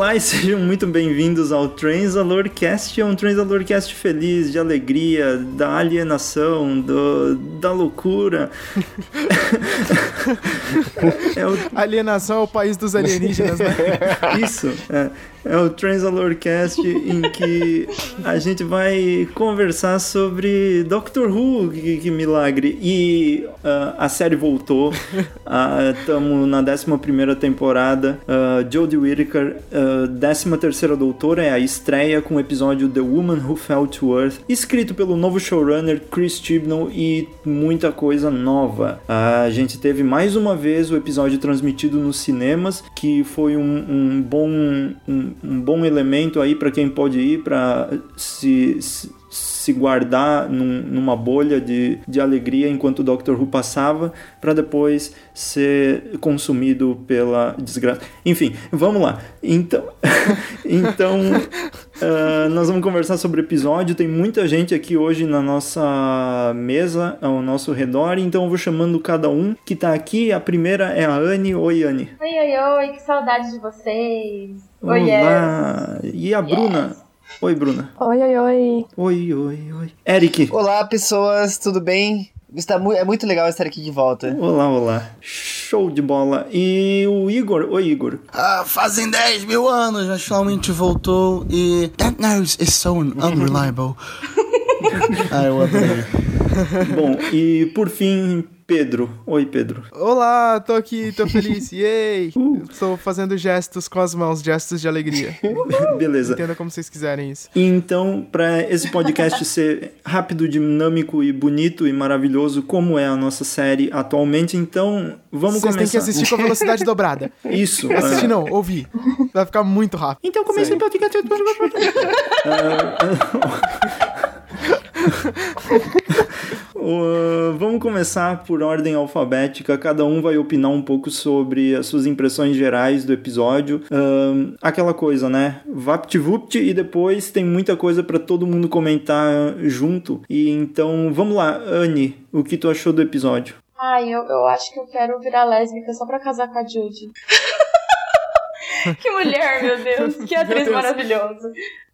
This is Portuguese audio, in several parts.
Olá e sejam muito bem-vindos ao Transalorcast, é um Transalorcast feliz, de alegria, da alienação, do, da loucura. é o... Alienação é o país dos alienígenas, né? Isso, é. É o Transalorcast em que a gente vai conversar sobre Doctor Who, que, que milagre. E uh, a série voltou. Estamos uh, na 11 temporada. Uh, Jodie Whittaker, uh, 13 Doutora, é a estreia com o episódio The Woman Who Fell to Earth, escrito pelo novo showrunner Chris Chibnall e muita coisa nova. a gente teve mais uma vez o episódio transmitido nos cinemas, que foi um, um bom. Um, um, bom elemento aí para quem pode ir para se, se se guardar num, numa bolha de, de alegria enquanto o Doctor Who passava, para depois ser consumido pela desgraça. Enfim, vamos lá. Então, então uh, nós vamos conversar sobre o episódio. Tem muita gente aqui hoje na nossa mesa, ao nosso redor, então eu vou chamando cada um que está aqui. A primeira é a Anne. Oi, Anne. Oi, oi, oi, que saudade de vocês. Oi, Olá. Yes. E a Bruna? Yes. Oi, Bruna. Oi, oi, oi. Oi, oi, oi. Eric. Olá, pessoas, tudo bem? Está mu é muito legal estar aqui de volta. Olá, olá. Show de bola. E o Igor? Oi, Igor. Ah, fazem 10 mil anos, mas finalmente voltou e. That nose is so unreliable. ah, eu adorei. Bom, e por fim, Pedro. Oi, Pedro. Olá, tô aqui, tô feliz. Yay! Uh. Estou fazendo gestos com as mãos, gestos de alegria. Beleza. Entenda como vocês quiserem isso. Então, para esse podcast ser rápido, dinâmico e bonito e maravilhoso, como é a nossa série atualmente, então vamos vocês começar. Vocês têm que assistir com a velocidade dobrada. Isso. Assistir uh... não, ouvir. Vai ficar muito rápido. Então comece o podcast. Uh, vamos começar por ordem alfabética. Cada um vai opinar um pouco sobre as suas impressões gerais do episódio. Uh, aquela coisa, né? Vapt-vupt e depois tem muita coisa para todo mundo comentar junto. E então, vamos lá, Anne, o que tu achou do episódio? Ai, eu, eu acho que eu quero virar lésbica só pra casar com a Judy. que mulher, meu Deus! Que atriz maravilhosa!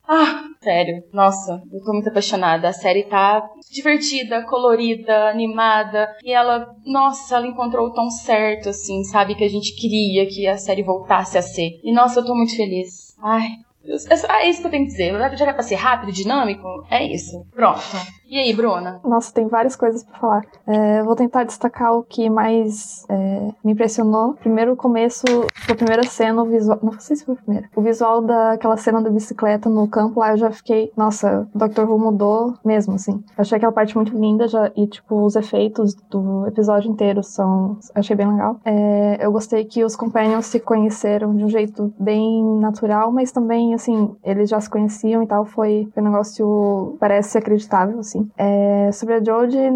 Ah, sério, nossa, eu tô muito apaixonada. A série tá divertida, colorida, animada. E ela, nossa, ela encontrou o tom certo, assim, sabe? Que a gente queria que a série voltasse a ser. E nossa, eu tô muito feliz. Ai, é, é isso que eu tenho que dizer. Já era pra ser rápido, dinâmico? É isso. Pronto. E aí, Bruna? Nossa, tem várias coisas para falar. É, vou tentar destacar o que mais é, me impressionou. Primeiro, o começo, a primeira cena, o visual. Não sei se foi a primeira. O visual daquela cena da bicicleta no campo lá, eu já fiquei. Nossa, o Dr. Who mudou mesmo, assim. Achei aquela parte muito linda já, e, tipo, os efeitos do episódio inteiro são. Achei bem legal. É, eu gostei que os Companions se conheceram de um jeito bem natural, mas também, assim, eles já se conheciam e tal. Foi, foi um negócio. Parece acreditável, assim assim. É, sobre a Jodie,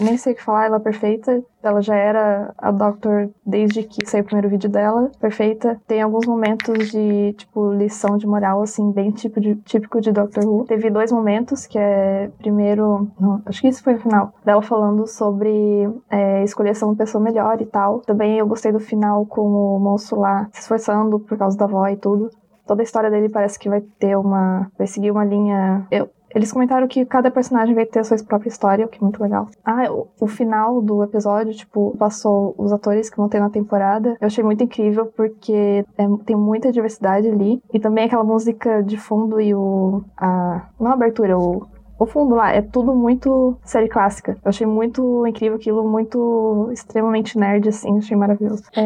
nem sei o que falar, ela é perfeita. Ela já era a Doctor desde que saiu o primeiro vídeo dela, perfeita. Tem alguns momentos de, tipo, lição de moral, assim, bem tipo de, típico de Doctor Who. Teve dois momentos, que é, primeiro, não, acho que isso foi o final, dela falando sobre é, escolher ser uma pessoa melhor e tal. Também eu gostei do final com o moço lá se esforçando por causa da avó e tudo toda a história dele parece que vai ter uma. vai seguir uma linha. Eu, eles comentaram que cada personagem vai ter a sua própria história, o que é muito legal. Ah, o, o, final do episódio, tipo, passou os atores que vão ter na temporada. Eu achei muito incrível porque é, tem muita diversidade ali. E também aquela música de fundo e o. A, não a abertura, o, o fundo lá é tudo muito série clássica. Eu achei muito incrível aquilo, muito extremamente nerd, assim, achei maravilhoso. É,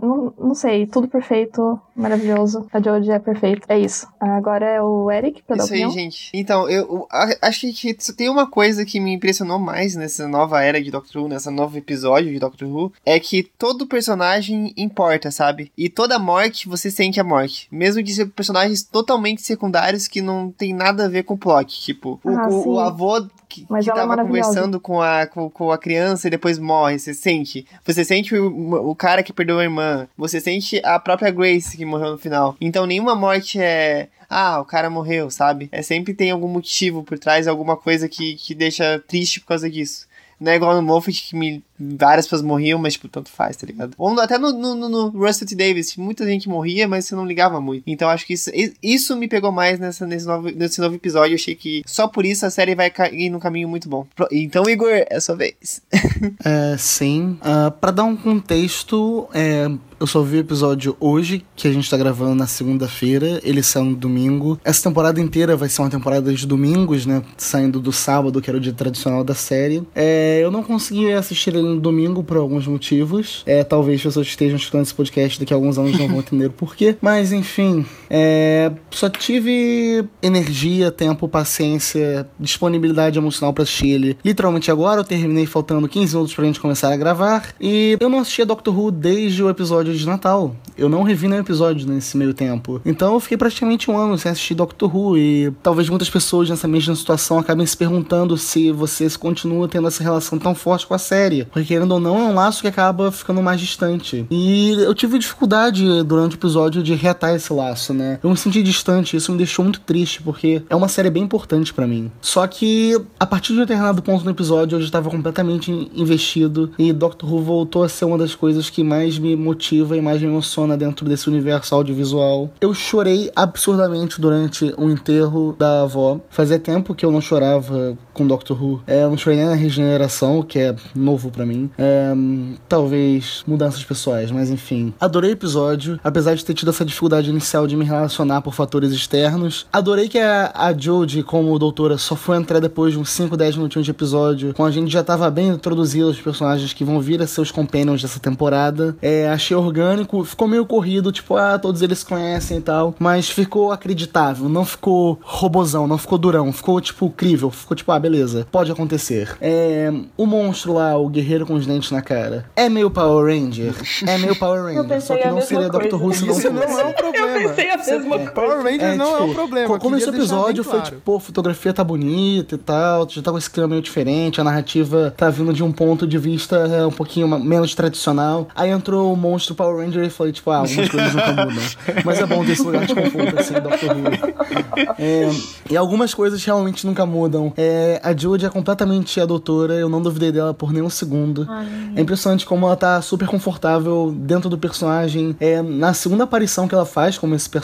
não, não sei, tudo perfeito, maravilhoso. A Jodie é perfeita. É isso. Agora é o Eric pra dar Isso aí, gente. Então, eu, acho que tem uma coisa que me impressionou mais nessa nova era de Doctor Who, nessa novo episódio de Doctor Who, é que todo personagem importa, sabe? E toda morte, você sente a morte. Mesmo de ser personagens totalmente secundários que não tem nada a ver com o plot. Tipo, o, ah, o, o avô que, Mas que é tava é conversando com a, com, com, a criança e depois morre, você sente. Você sente o, o cara que perdeu a irmã. Você sente a própria Grace que morreu no final. Então nenhuma morte é. Ah, o cara morreu, sabe? É sempre tem algum motivo por trás, alguma coisa que, que deixa triste por causa disso. Não é igual no Moffat que me várias pessoas morriam, mas, tipo, tanto faz, tá ligado? Ou até no, no, no, Rusty T. Davis, muita gente morria, mas você não ligava muito. Então acho que isso, isso me pegou mais nessa, nesse, novo, nesse novo episódio. Eu achei que só por isso a série vai cair num caminho muito bom. Então, Igor, é sua vez. é, sim. Uh, pra dar um contexto, é, eu só vi o episódio hoje, que a gente tá gravando na segunda-feira. Ele saiu no domingo. Essa temporada inteira vai ser uma temporada de domingos, né? Saindo do sábado, que era o dia tradicional da série. É, eu não consegui assistir ele no domingo por alguns motivos. É, talvez pessoas que estejam escutando esse podcast daqui a alguns anos não vão entender o porquê. Mas enfim, é, só tive energia, tempo, paciência, disponibilidade emocional para assistir ele. Literalmente agora, eu terminei faltando 15 minutos pra gente começar a gravar. E eu não assistia Doctor Who desde o episódio de Natal. Eu não revi nenhum episódio nesse meio tempo. Então eu fiquei praticamente um ano sem assistir Doctor Who e talvez muitas pessoas nessa mesma situação acabem se perguntando se você continua tendo essa relação tão forte com a série. Porque querendo ou não, é um laço que acaba ficando mais distante. E eu tive dificuldade durante o episódio de reatar esse laço, né? Eu me senti distante, isso me deixou muito triste, porque é uma série bem importante para mim. Só que a partir de um determinado ponto no episódio eu já estava completamente investido e Doctor Who voltou a ser uma das coisas que mais me motiva a imagem emociona dentro desse universo audiovisual. Eu chorei absurdamente durante o enterro da avó. Fazia tempo que eu não chorava com Doctor Who. É, eu não chorei nem na regeneração, que é novo para mim. É, talvez mudanças pessoais, mas enfim. Adorei o episódio, apesar de ter tido essa dificuldade inicial de me relacionar por fatores externos. Adorei que a, a Jodie, como doutora, só foi entrar depois de uns 5, 10 minutinhos de episódio, quando a gente já tava bem introduzido os personagens que vão vir a ser os companions dessa temporada. É, achei orgânico, ficou meio corrido, tipo, ah, todos eles conhecem e tal, mas ficou acreditável, não ficou robozão, não ficou durão, ficou, tipo, crível, ficou, tipo, ah, beleza, pode acontecer. É, o monstro lá, o guerreiro com os dentes na cara, é meio Power Ranger, é meio Power Ranger, só que não seria Dr. Who se não Isso não é um problema. Eu pensei a mesma coisa. Power Ranger É, não é tipo, um problema. Como esse episódio foi claro. tipo, pô, a fotografia tá bonita e tal, já tá com esse clima meio diferente, a narrativa tá vindo de um ponto de vista é, um pouquinho menos tradicional. Aí entrou o monstro Power Ranger e falei, tipo, ah, algumas coisas nunca mudam. Mas é bom ter esse lugar de conforto, assim, Doctor Who. É, e algumas coisas realmente nunca mudam. É, a Jude é completamente a doutora, eu não duvidei dela por nenhum segundo. É impressionante como ela tá super confortável dentro do personagem. É, na segunda aparição que ela faz como esse personagem,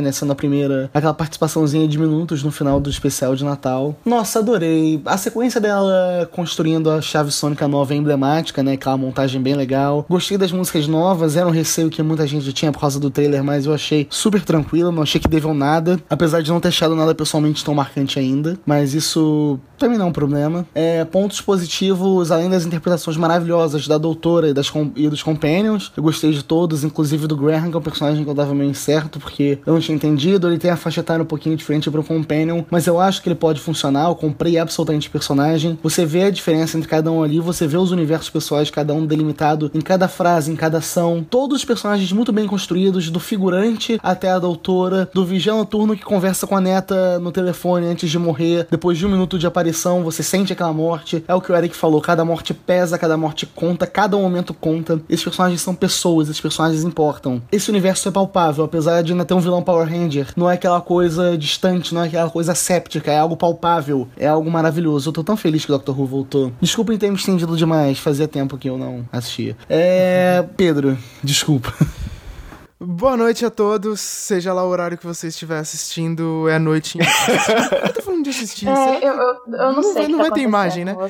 né, sendo a primeira, aquela participaçãozinha de minutos no final do especial de Natal. Nossa, adorei. A sequência dela construindo a chave sônica nova é emblemática, né, aquela montagem bem legal. Gostei das músicas novas, era um receio que muita gente tinha por causa do trailer, mas eu achei super tranquilo, não achei que deviam nada, apesar de não ter achado nada pessoalmente tão marcante ainda, mas isso mim não é um problema. É, pontos positivos, além das interpretações maravilhosas da doutora e, das e dos companions, eu gostei de todos, inclusive do Graham, que é um personagem que eu dava meio incerto, porque eu não tinha entendido, ele tem a faixa etária um pouquinho diferente pro companion, mas eu acho que ele pode funcionar, eu comprei absolutamente o personagem, você vê a diferença entre cada um ali, você vê os universos pessoais cada um delimitado em cada frase, em cada ação, todos os personagens muito bem construídos, do figurante até a doutora, do vigia noturno que conversa com a neta no telefone antes de morrer, depois de um minuto de aparição, você sente aquela morte, é o que o Eric falou, cada morte pesa, cada morte conta, cada momento conta, esses personagens são pessoas, esses personagens importam. Esse universo é palpável, apesar de ainda ter um vilão Power Ranger, não é aquela coisa distante, não é aquela coisa séptica, é algo palpável, é algo maravilhoso. Eu tô tão feliz que o Dr. Who voltou. Desculpem ter me estendido demais, fazia tempo que eu não assistia. É. Pedro, desculpa. Boa noite a todos, seja lá o horário que você estiver assistindo, é noite. Em... eu tô falando de assistir. É, eu, eu, eu não, Não sei. vai- não tá vai ter imagem, né?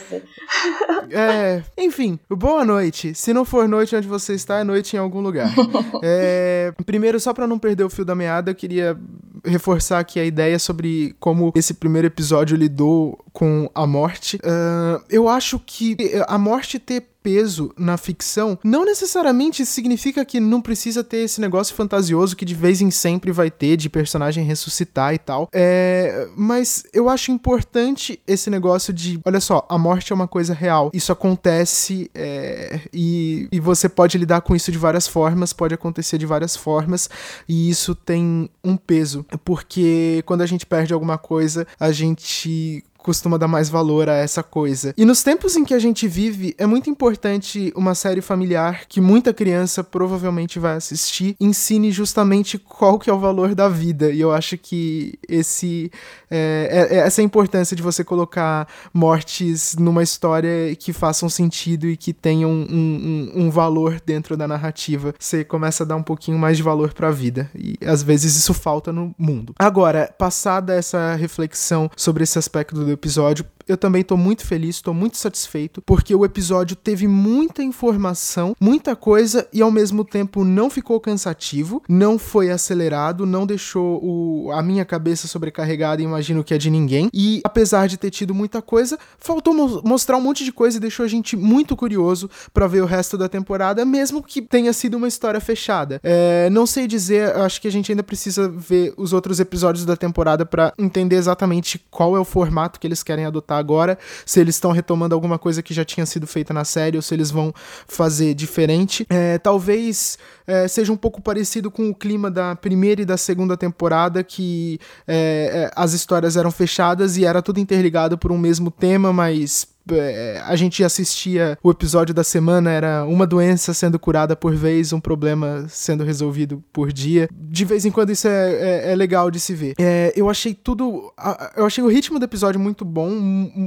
É, enfim, boa noite. Se não for noite onde você está, é noite em algum lugar. É, primeiro, só pra não perder o fio da meada, eu queria reforçar aqui a ideia sobre como esse primeiro episódio lidou com a morte. Ah, eu acho que a morte ter peso na ficção não necessariamente significa que não precisa ter esse negócio fantasioso que de vez em sempre vai ter de personagem ressuscitar e tal. É, mas eu acho importante esse negócio de, olha só, a morte é uma coisa real. Isso acontece é, e, e você pode lidar com isso de várias formas, pode acontecer de várias formas e isso tem um peso, porque quando a gente perde alguma coisa, a gente costuma dar mais valor a essa coisa. E nos tempos em que a gente vive, é muito importante uma série familiar que muita criança provavelmente vai assistir ensine justamente qual que é o valor da vida. E eu acho que esse é, é, é essa importância de você colocar mortes numa história que façam sentido e que tenham um, um, um valor dentro da narrativa. Você começa a dar um pouquinho mais de valor para a vida. E às vezes isso falta no mundo. Agora, passada essa reflexão sobre esse aspecto do episódio, eu também tô muito feliz, tô muito satisfeito, porque o episódio teve muita informação, muita coisa e ao mesmo tempo não ficou cansativo, não foi acelerado, não deixou o, a minha cabeça sobrecarregada, imagino que é de ninguém. E apesar de ter tido muita coisa, faltou mo mostrar um monte de coisa e deixou a gente muito curioso para ver o resto da temporada, mesmo que tenha sido uma história fechada. É, não sei dizer, acho que a gente ainda precisa ver os outros episódios da temporada para entender exatamente qual é o formato que eles querem adotar agora, se eles estão retomando alguma coisa que já tinha sido feita na série ou se eles vão fazer diferente. É, talvez é, seja um pouco parecido com o clima da primeira e da segunda temporada, que é, é as histórias eram fechadas e era tudo interligado por um mesmo tema, mas a gente assistia o episódio da semana, era uma doença sendo curada por vez, um problema sendo resolvido por dia. De vez em quando isso é, é, é legal de se ver. É, eu achei tudo. Eu achei o ritmo do episódio muito bom,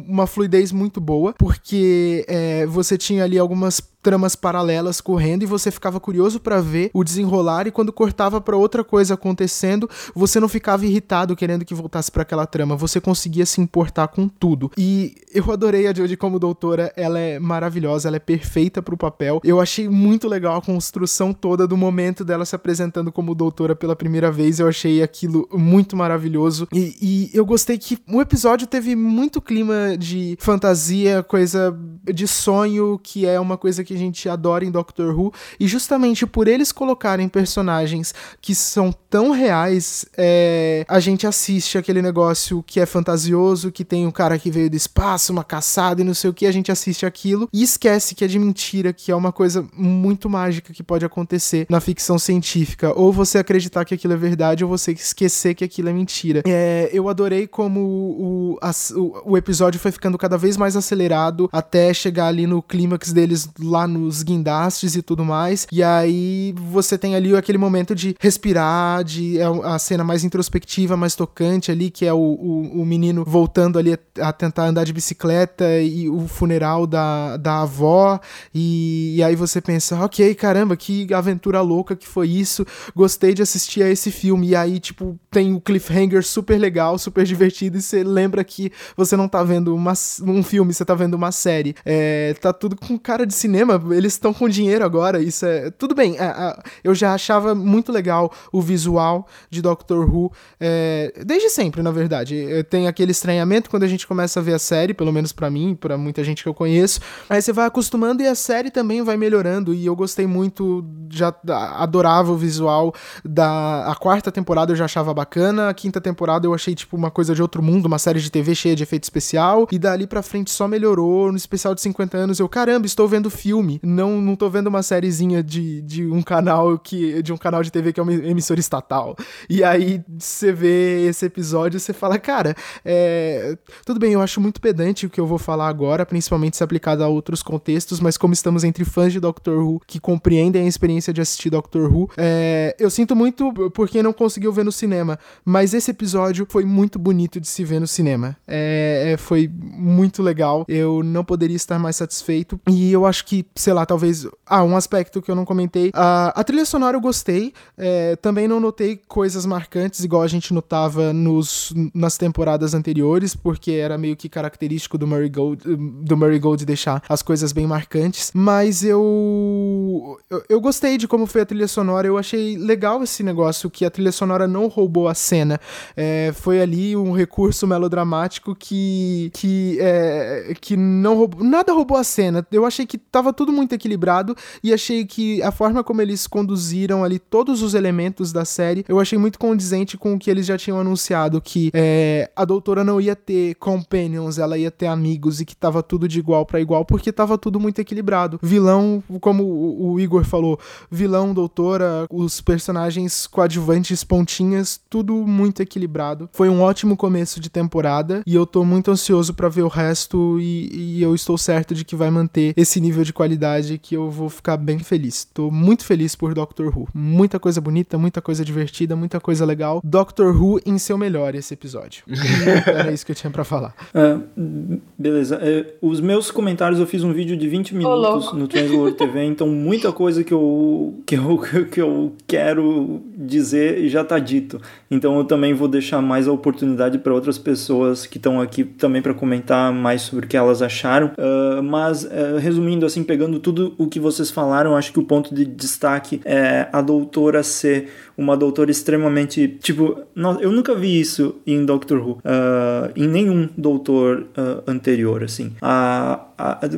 uma fluidez muito boa, porque é, você tinha ali algumas tramas paralelas correndo e você ficava curioso para ver o desenrolar e quando cortava para outra coisa acontecendo, você não ficava irritado querendo que voltasse para aquela trama, você conseguia se importar com tudo. E eu adorei a Jodie como doutora, ela é maravilhosa, ela é perfeita pro papel. Eu achei muito legal a construção toda do momento dela se apresentando como doutora pela primeira vez, eu achei aquilo muito maravilhoso e, e eu gostei que o episódio teve muito clima de fantasia, coisa de sonho, que é uma coisa que que a gente adora em Doctor Who, e justamente por eles colocarem personagens que são tão reais, é, a gente assiste aquele negócio que é fantasioso, que tem um cara que veio do espaço, uma caçada e não sei o que, a gente assiste aquilo e esquece que é de mentira, que é uma coisa muito mágica que pode acontecer na ficção científica. Ou você acreditar que aquilo é verdade, ou você esquecer que aquilo é mentira. É, eu adorei como o, a, o, o episódio foi ficando cada vez mais acelerado até chegar ali no clímax deles lá lá nos guindastes e tudo mais. E aí você tem ali aquele momento de respirar, de é a cena mais introspectiva, mais tocante ali, que é o, o, o menino voltando ali a, a, tentar andar de bicicleta e o funeral da, da avó. E, e aí você pensa, ok, caramba, que aventura louca que foi isso. Gostei de assistir a esse filme. E aí, tipo, tem o cliffhanger super legal, super divertido. E você lembra que você não tá vendo uma, um filme, você tá vendo uma série. É, tá tudo com cara de cinema cinema, eles estão com dinheiro agora, isso é... Tudo bem, é, é, eu já achava muito legal o visual de Doctor Who, é, desde sempre, na verdade. Tem aquele estranhamento quando a gente começa a ver a série, pelo menos para mim, para muita gente que eu conheço. Aí você vai acostumando e a série também vai melhorando, e eu gostei muito, já adorava o visual da... A quarta temporada eu já achava bacana, a quinta temporada eu achei, tipo, uma coisa de outro mundo, uma série de TV cheia de efeito especial, e dali pra frente só melhorou. No especial de 50 anos eu, caramba, estou vendo filme filme. Não, não tô vendo uma sériezinha de, de um canal que. de um canal de TV que é uma emissora estatal. E aí você vê esse episódio e você fala, cara, é, tudo bem, eu acho muito pedante o que eu vou falar agora, principalmente se aplicado a outros contextos, mas como estamos entre fãs de Doctor Who que compreendem a experiência de assistir Doctor Who, é, eu sinto muito por quem não conseguiu ver no cinema, mas esse episódio foi muito bonito de se ver no cinema. É, é foi muito legal, eu não poderia estar mais satisfeito, e eu acho que sei lá, talvez. Ah, um aspecto que eu não comentei. A, a trilha sonora eu gostei. É, também não notei coisas marcantes, igual a gente notava nos, nas temporadas anteriores, porque era meio que característico do Murray Gold, do Murray Gold deixar as coisas bem marcantes. Mas eu, eu. Eu gostei de como foi a trilha sonora. Eu achei legal esse negócio que a trilha sonora não roubou a cena. É, foi ali um recurso melodramático que. que, é, que não roubou. Nada roubou a cena. Eu achei que tava tudo muito equilibrado e achei que a forma como eles conduziram ali todos os elementos da série, eu achei muito condizente com o que eles já tinham anunciado, que é, a doutora não ia ter companions, ela ia ter amigos e que tava tudo de igual para igual, porque tava tudo muito equilibrado. Vilão, como o, o Igor falou, vilão, doutora, os personagens coadjuvantes, pontinhas, tudo muito equilibrado. Foi um ótimo começo de temporada e eu tô muito ansioso para ver o resto e, e, eu estou certo de que vai manter esse nível de qualidade que eu vou ficar bem feliz. Tô muito feliz por Doctor Who. Muita coisa bonita, muita coisa divertida, muita coisa legal. Doctor Who em seu melhor esse episódio. era isso que eu tinha para falar. Uh, beleza. Uh, os meus comentários eu fiz um vídeo de 20 minutos oh, no Translore TV, então muita coisa que eu, que eu, que eu quero dizer já tá dito. Então eu também vou deixar mais a oportunidade para outras pessoas que estão aqui também para comentar mais sobre o que elas acharam. Uh, mas uh, resumindo, assim, pegando tudo o que vocês falaram, acho que o ponto de destaque é a doutora ser uma doutora extremamente. Tipo, eu nunca vi isso em Doctor Who, uh, em nenhum doutor anterior, assim.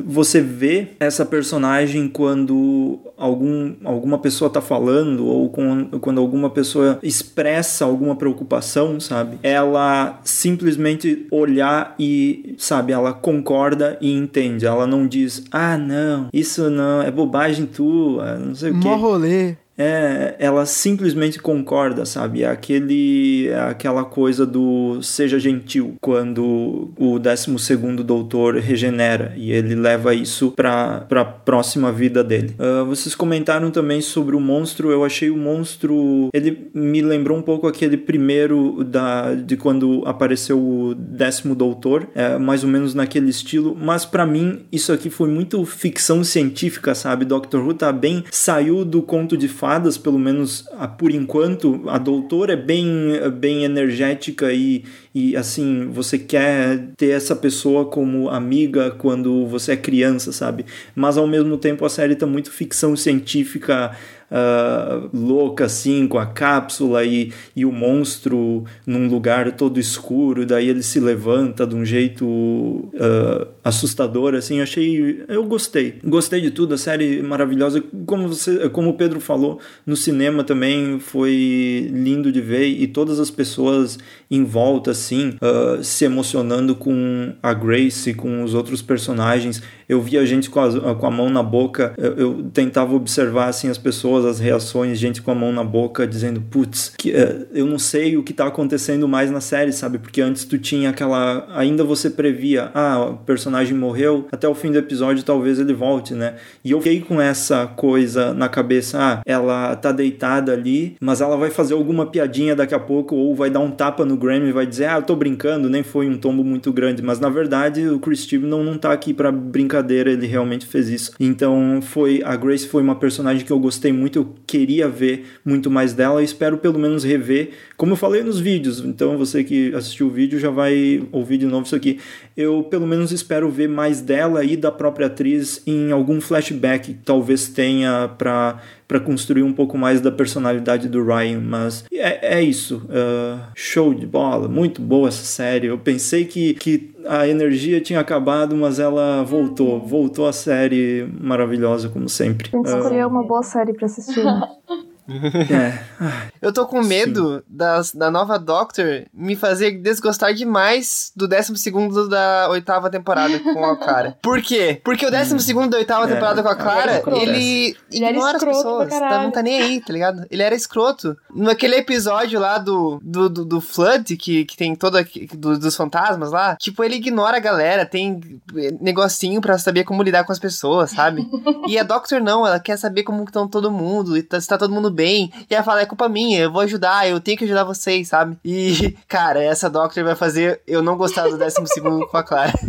Você vê essa personagem quando algum, alguma pessoa tá falando ou com, quando alguma pessoa expressa alguma preocupação, sabe? Ela simplesmente olhar e, sabe, ela concorda e entende. Ela não diz, ah, não, isso não, é bobagem tua, não sei o quê. Mó rolê é, ela simplesmente concorda, sabe? É aquele, é aquela coisa do seja gentil, quando o 12 doutor regenera e ele leva isso para a próxima vida dele. Uh, vocês comentaram também sobre o monstro, eu achei o monstro. Ele me lembrou um pouco aquele primeiro da, de quando apareceu o décimo doutor, é, mais ou menos naquele estilo, mas para mim isso aqui foi muito ficção científica, sabe? Doctor Who tá bem, saiu do conto de pelo menos por enquanto. A doutora é bem, bem energética e, e assim, você quer ter essa pessoa como amiga quando você é criança, sabe? Mas ao mesmo tempo a série tá muito ficção científica uh, louca assim, com a cápsula e, e o monstro num lugar todo escuro, daí ele se levanta de um jeito uh, assustador, assim, eu achei, eu gostei, gostei de tudo, a série maravilhosa, como você, como o Pedro falou, no cinema também foi lindo de ver e todas as pessoas em volta, assim, uh, se emocionando com a Grace, com os outros personagens, eu via gente com a, com a mão na boca, eu, eu, tentava observar assim as pessoas, as reações, gente com a mão na boca dizendo, putz, uh, eu não sei o que tá acontecendo mais na série, sabe? Porque antes tu tinha aquela, ainda você previa, ah, o personagem morreu, até o fim do episódio talvez ele volte, né? E eu fiquei com essa coisa na cabeça, ah, ela tá deitada ali, mas ela vai fazer alguma piadinha daqui a pouco ou vai dar um tapa no Grammy e vai dizer, ah, eu tô brincando, nem foi um tombo muito grande, mas na verdade o Chris Steven não, não tá aqui para brincar brincadeira, ele realmente fez isso. Então foi a Grace foi uma personagem que eu gostei muito, eu queria ver muito mais dela espero pelo menos rever, como eu falei nos vídeos. Então você que assistiu o vídeo já vai ouvir de novo isso aqui. Eu pelo menos espero ver mais dela e da própria atriz em algum flashback que talvez tenha para para construir um pouco mais da personalidade do Ryan, mas é, é isso. Uh, show de bola, muito boa essa série. Eu pensei que, que a energia tinha acabado, mas ela voltou. Voltou a série maravilhosa, como sempre. Tem que escolher uh, uma boa série para assistir. É. Eu tô com medo das, da nova Doctor me fazer desgostar demais do 12 da oitava temporada com a Clara. Por quê? Porque o 12 hum. da oitava é, temporada com a Clara, ele, ele ignora as pessoas. Tá, não tá nem aí, tá ligado? Ele era escroto. Naquele episódio lá do, do, do, do Flood, que, que tem todo do, dos fantasmas lá, tipo, ele ignora a galera, tem negocinho pra saber como lidar com as pessoas, sabe? e a Doctor não, ela quer saber como estão todo mundo, e tá, se tá todo mundo bem. E ela fala, é culpa minha, eu vou ajudar, eu tenho que ajudar vocês, sabe? E, cara, essa Doctor vai fazer eu não gostar do décimo segundo com a Clara.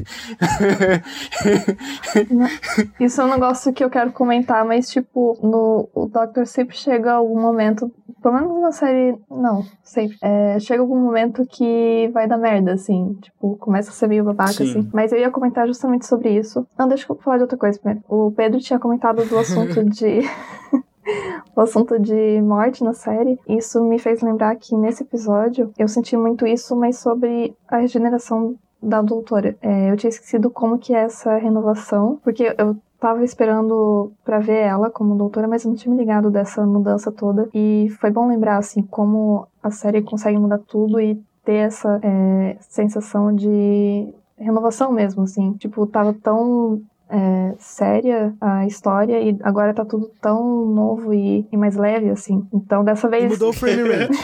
Isso é um negócio que eu quero comentar, mas, tipo, no, o Doctor sempre chega a algum momento, pelo menos na série, não, sempre, é, chega algum momento que vai dar merda, assim, tipo, começa a ser meio babaca, Sim. assim. Mas eu ia comentar justamente sobre isso. Não, deixa eu falar de outra coisa primeiro. O Pedro tinha comentado do assunto de o assunto de morte na série, isso me fez lembrar que nesse episódio eu senti muito isso, mas sobre a regeneração da doutora. É, eu tinha esquecido como que é essa renovação, porque eu tava esperando para ver ela como doutora, mas eu não tinha me ligado dessa mudança toda. E foi bom lembrar, assim, como a série consegue mudar tudo e ter essa é, sensação de renovação mesmo, assim. Tipo, tava tão é, séria a história e agora tá tudo tão novo e, e mais leve, assim. Então dessa vez. Mudou o frame rate.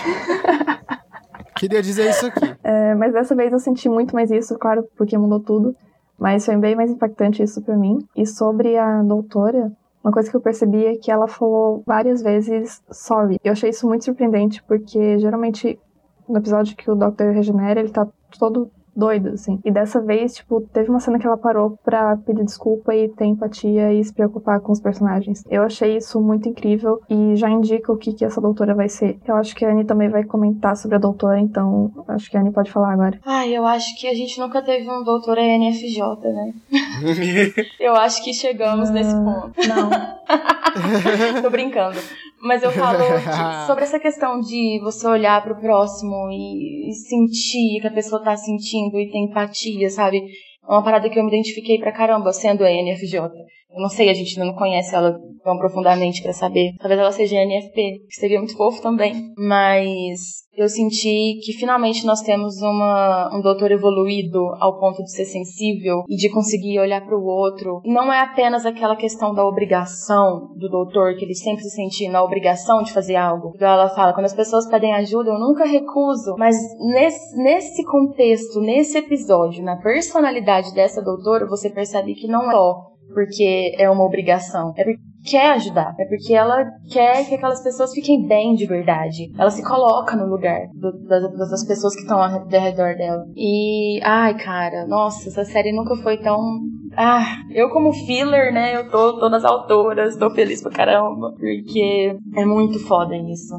Queria dizer isso aqui. É, mas dessa vez eu senti muito mais isso, claro, porque mudou tudo. Mas foi bem mais impactante isso para mim. E sobre a doutora, uma coisa que eu percebi é que ela falou várias vezes sorry. Eu achei isso muito surpreendente, porque geralmente no episódio que o Dr. regenera, ele tá todo doido, assim. E dessa vez, tipo, teve uma cena que ela parou pra pedir desculpa e ter empatia e se preocupar com os personagens. Eu achei isso muito incrível e já indica o que, que essa doutora vai ser. Eu acho que a Annie também vai comentar sobre a doutora, então acho que a Annie pode falar agora. Ai, eu acho que a gente nunca teve um doutor NFJ, né? eu acho que chegamos uh, nesse ponto. Não. Tô brincando. Mas eu falo de, sobre essa questão de você olhar para o próximo e, e sentir que a pessoa tá sentindo e ter empatia, sabe? É uma parada que eu me identifiquei pra caramba sendo a NFJ. Eu não sei, a gente não conhece ela tão profundamente para saber. Talvez ela seja NFP, que seria muito fofo também. Mas eu senti que finalmente nós temos uma, um doutor evoluído ao ponto de ser sensível e de conseguir olhar para o outro. Não é apenas aquela questão da obrigação do doutor, que ele sempre se sentia na obrigação de fazer algo. Ela fala, quando as pessoas pedem ajuda, eu nunca recuso. Mas nesse, nesse contexto, nesse episódio, na personalidade dessa doutora, você percebe que não é só porque é uma obrigação. É porque quer ajudar. É porque ela quer que aquelas pessoas fiquem bem de verdade. Ela se coloca no lugar do, das, das, pessoas que estão ao redor dela. E, ai, cara, nossa, essa série nunca foi tão. Ah, eu como filler, né? Eu tô, tô nas autoras, tô feliz pra caramba. Porque é muito foda isso.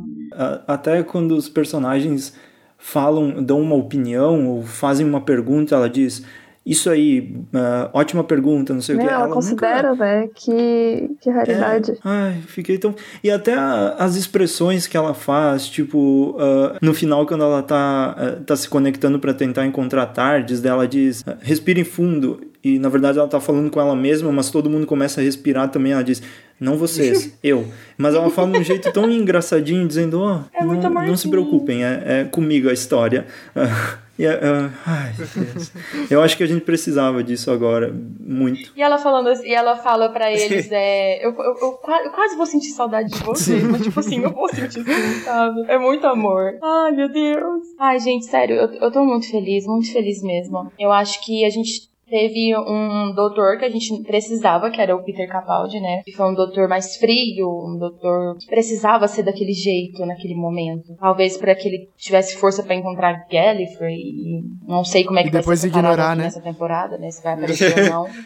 Até quando os personagens falam, dão uma opinião ou fazem uma pergunta, ela diz isso aí, uh, ótima pergunta, não sei não, o que. Ela, ela considera, nunca... né? Que, que raridade. É, ai, fiquei tão. E até a, as expressões que ela faz, tipo, uh, no final, quando ela tá, uh, tá se conectando para tentar encontrar tardes, dela diz: respire fundo. E na verdade ela tá falando com ela mesma, mas todo mundo começa a respirar também. Ela diz: não vocês, eu. Mas ela fala de um jeito tão engraçadinho, dizendo: ó, oh, é não, não se preocupem, é, é comigo a história. E, uh, ai, Deus. Eu acho que a gente precisava disso agora, muito. E ela falando assim, e ela fala para eles, é, eu, eu, eu, eu, quase vou sentir saudade de vocês, mas tipo assim, eu vou sentir sim, sabe? É muito amor. Ai, meu Deus. Ai, gente, sério, eu, eu tô muito feliz, muito feliz mesmo. Eu acho que a gente teve um doutor que a gente precisava, que era o Peter Capaldi, né? Que foi um doutor mais frio, um doutor que precisava ser daquele jeito naquele momento. Talvez para que ele tivesse força para encontrar Gallifrey e não sei como é que e depois vai ser ignorar, né? nessa temporada, né? Se vai aparecer ou não.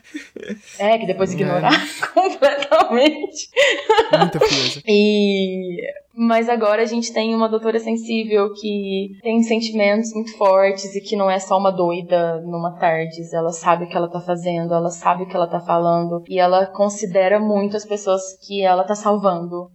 É, que depois ignorar é. completamente. Muita coisa. E mas agora a gente tem uma doutora sensível que tem sentimentos muito fortes e que não é só uma doida numa tardes. Ela sabe o que ela tá fazendo, ela sabe o que ela tá falando e ela considera muito as pessoas que ela tá salvando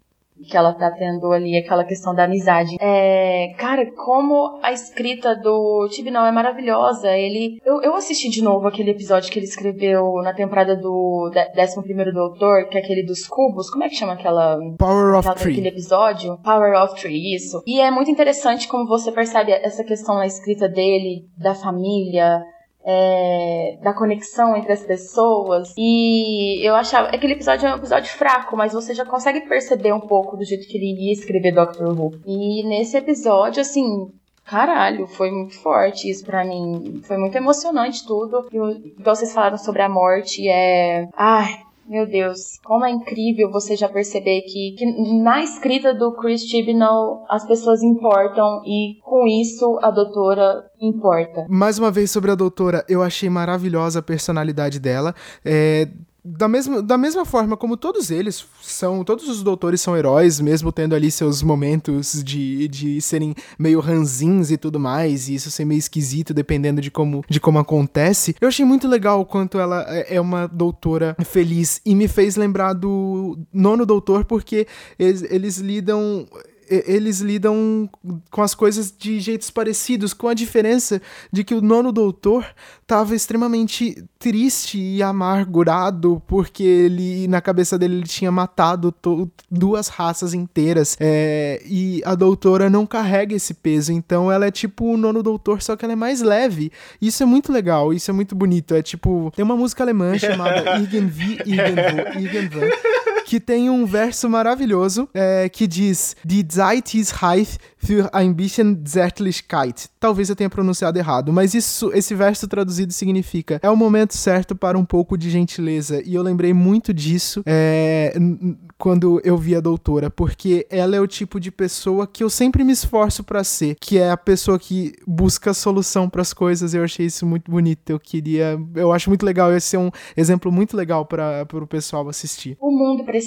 que ela tá tendo ali, aquela questão da amizade. É, cara, como a escrita do Tibinão é maravilhosa. Ele. Eu, eu assisti de novo aquele episódio que ele escreveu na temporada do 11 Doutor, que é aquele dos cubos. Como é que chama aquela. Power of Tree. Aquele episódio? Power of Tree, isso. E é muito interessante como você percebe essa questão na escrita dele, da família é, da conexão entre as pessoas. E eu achava. Aquele episódio é um episódio fraco, mas você já consegue perceber um pouco do jeito que ele iria escrever Doctor Who. E nesse episódio, assim. Caralho, foi muito forte isso para mim. Foi muito emocionante tudo. E, vocês falaram sobre a morte, é. Ai, meu Deus, como é incrível você já perceber que, que na escrita do Chris Chibnall as pessoas importam e com isso a doutora importa. Mais uma vez sobre a doutora, eu achei maravilhosa a personalidade dela. É, da mesma, da mesma forma como todos eles são, todos os doutores são heróis, mesmo tendo ali seus momentos de, de serem meio ranzins e tudo mais, e isso ser meio esquisito dependendo de como, de como acontece. Eu achei muito legal o quanto ela é, é uma doutora feliz e me fez lembrar do nono doutor porque eles, eles lidam eles lidam com as coisas de jeitos parecidos, com a diferença de que o nono doutor estava extremamente triste e amargurado porque ele, na cabeça dele, ele tinha matado duas raças inteiras. É, e a doutora não carrega esse peso, então ela é tipo o nono doutor, só que ela é mais leve. Isso é muito legal, isso é muito bonito. É tipo, tem uma música alemã chamada Irgendwie, Irgendwo, Irgendwann que tem um verso maravilhoso é, que diz: Die Zeit ist reif für bisschen Zärtlichkeit. Talvez eu tenha pronunciado errado, mas isso, esse verso traduzido significa: é o momento certo para um pouco de gentileza. E eu lembrei muito disso é, quando eu vi a doutora, porque ela é o tipo de pessoa que eu sempre me esforço para ser, que é a pessoa que busca solução para as coisas. Eu achei isso muito bonito. Eu queria, eu acho muito legal. Esse é um exemplo muito legal para o pessoal assistir. O mundo precisa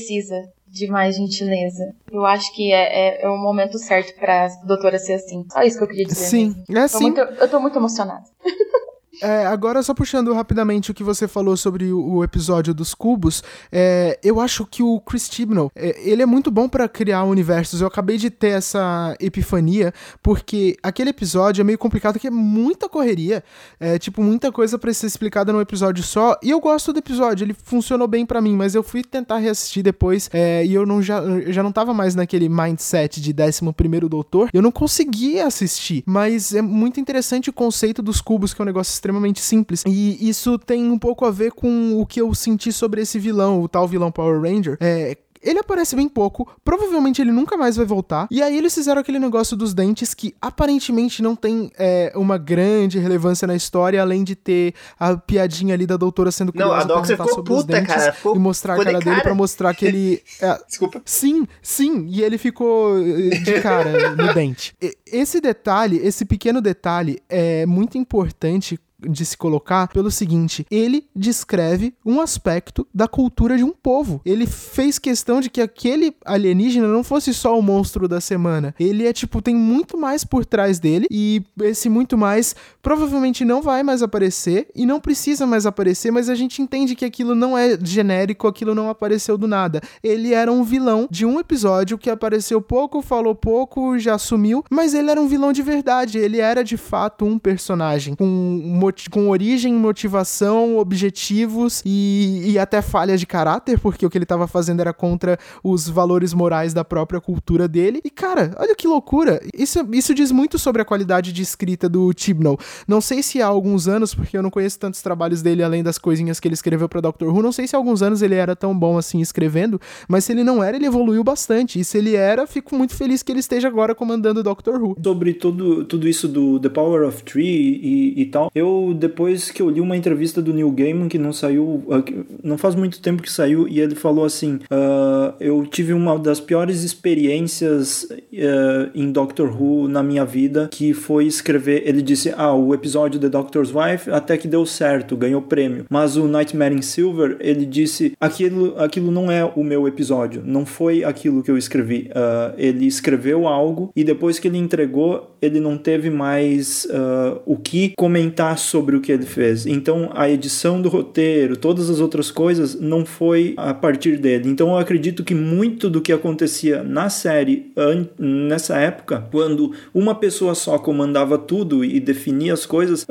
de mais gentileza. Eu acho que é, é, é o momento certo pra doutora ser assim. Só isso que eu queria dizer. Sim, mesmo. é sim. Muito, eu tô muito emocionada. É, agora, só puxando rapidamente o que você falou sobre o, o episódio dos cubos, é, eu acho que o Chris Chibnall, é, ele é muito bom para criar universos. Eu acabei de ter essa epifania, porque aquele episódio é meio complicado, que é muita correria, é tipo, muita coisa para ser explicada num episódio só, e eu gosto do episódio, ele funcionou bem para mim, mas eu fui tentar reassistir depois, é, e eu não já, já não tava mais naquele mindset de 11 primeiro doutor, eu não conseguia assistir, mas é muito interessante o conceito dos cubos, que é um negócio extremamente simples. E isso tem um pouco a ver com o que eu senti sobre esse vilão, o tal vilão Power Ranger. É, ele aparece bem pouco, provavelmente ele nunca mais vai voltar. E aí eles fizeram aquele negócio dos dentes que aparentemente não tem é, uma grande relevância na história, além de ter a piadinha ali da doutora sendo curiosa não, a Doc perguntar sobre puta, os dentes cara, ficou, e mostrar a cara, cara dele para mostrar que ele. É, Desculpa. Sim, sim, e ele ficou eh, de cara no dente. Esse detalhe, esse pequeno detalhe é muito importante de se colocar pelo seguinte: ele descreve um aspecto da cultura de um povo. Ele fez questão de que aquele alienígena não fosse só o monstro da semana. Ele é tipo, tem muito mais por trás dele e esse muito mais provavelmente não vai mais aparecer e não precisa mais aparecer, mas a gente entende que aquilo não é genérico, aquilo não apareceu do nada. Ele era um vilão de um episódio que apareceu pouco, falou pouco, já sumiu, mas ele era um vilão de verdade. Ele era de fato um personagem com um com origem, motivação, objetivos e, e até falhas de caráter, porque o que ele estava fazendo era contra os valores morais da própria cultura dele. E cara, olha que loucura! Isso, isso diz muito sobre a qualidade de escrita do Chibnall. Não sei se há alguns anos, porque eu não conheço tantos trabalhos dele além das coisinhas que ele escreveu para Doctor Who, não sei se há alguns anos ele era tão bom assim escrevendo, mas se ele não era, ele evoluiu bastante. E se ele era, fico muito feliz que ele esteja agora comandando Doctor Who. Sobre tudo, tudo isso do The Power of Three e, e tal, eu depois que eu li uma entrevista do Neil Gaiman que não saiu, ah, não faz muito tempo que saiu, e ele falou assim: uh, Eu tive uma das piores experiências uh, em Doctor Who na minha vida, que foi escrever. Ele disse: Ah, o episódio The Doctor's Wife até que deu certo, ganhou prêmio, mas o Nightmare in Silver, ele disse: Aquilo, aquilo não é o meu episódio, não foi aquilo que eu escrevi. Uh, ele escreveu algo e depois que ele entregou, ele não teve mais o que comentar sobre o que ele fez. Então a edição do roteiro, todas as outras coisas não foi a partir dele. Então eu acredito que muito do que acontecia na série nessa época, quando uma pessoa só comandava tudo e definia as coisas,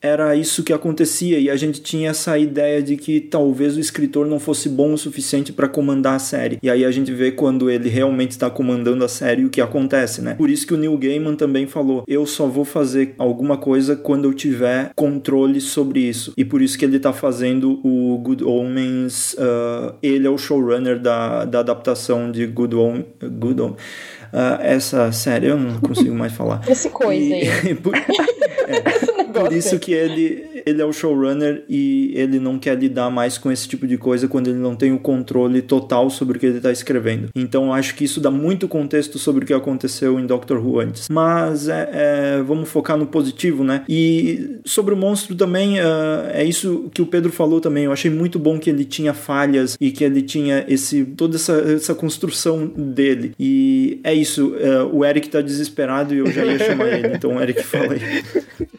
era isso que acontecia e a gente tinha essa ideia de que talvez o escritor não fosse bom o suficiente para comandar a série. E aí a gente vê quando ele realmente está comandando a série o que acontece, né? Por isso que o Neil Gaiman também falou: eu só vou fazer alguma coisa quando eu tiver controle sobre isso. E por isso que ele tá fazendo o Good Omens. Uh, ele é o showrunner da, da adaptação de Good, Om Good Omens. Uh, essa série eu não consigo mais falar. Esse coisa e, aí. por, é, por isso que ele, ele é o showrunner e ele não quer lidar mais com esse tipo de coisa quando ele não tem o controle total sobre o que ele está escrevendo. Então acho que isso dá muito contexto sobre o que aconteceu em Doctor Who antes. Mas é, é, vamos focar no positivo, né? E sobre o monstro também, uh, é isso que o Pedro falou também. Eu achei muito bom que ele tinha falhas e que ele tinha esse toda essa, essa construção dele. E é isso. Uh, o Eric tá desesperado e eu já ia chamar ele. Então, Eric, fala aí.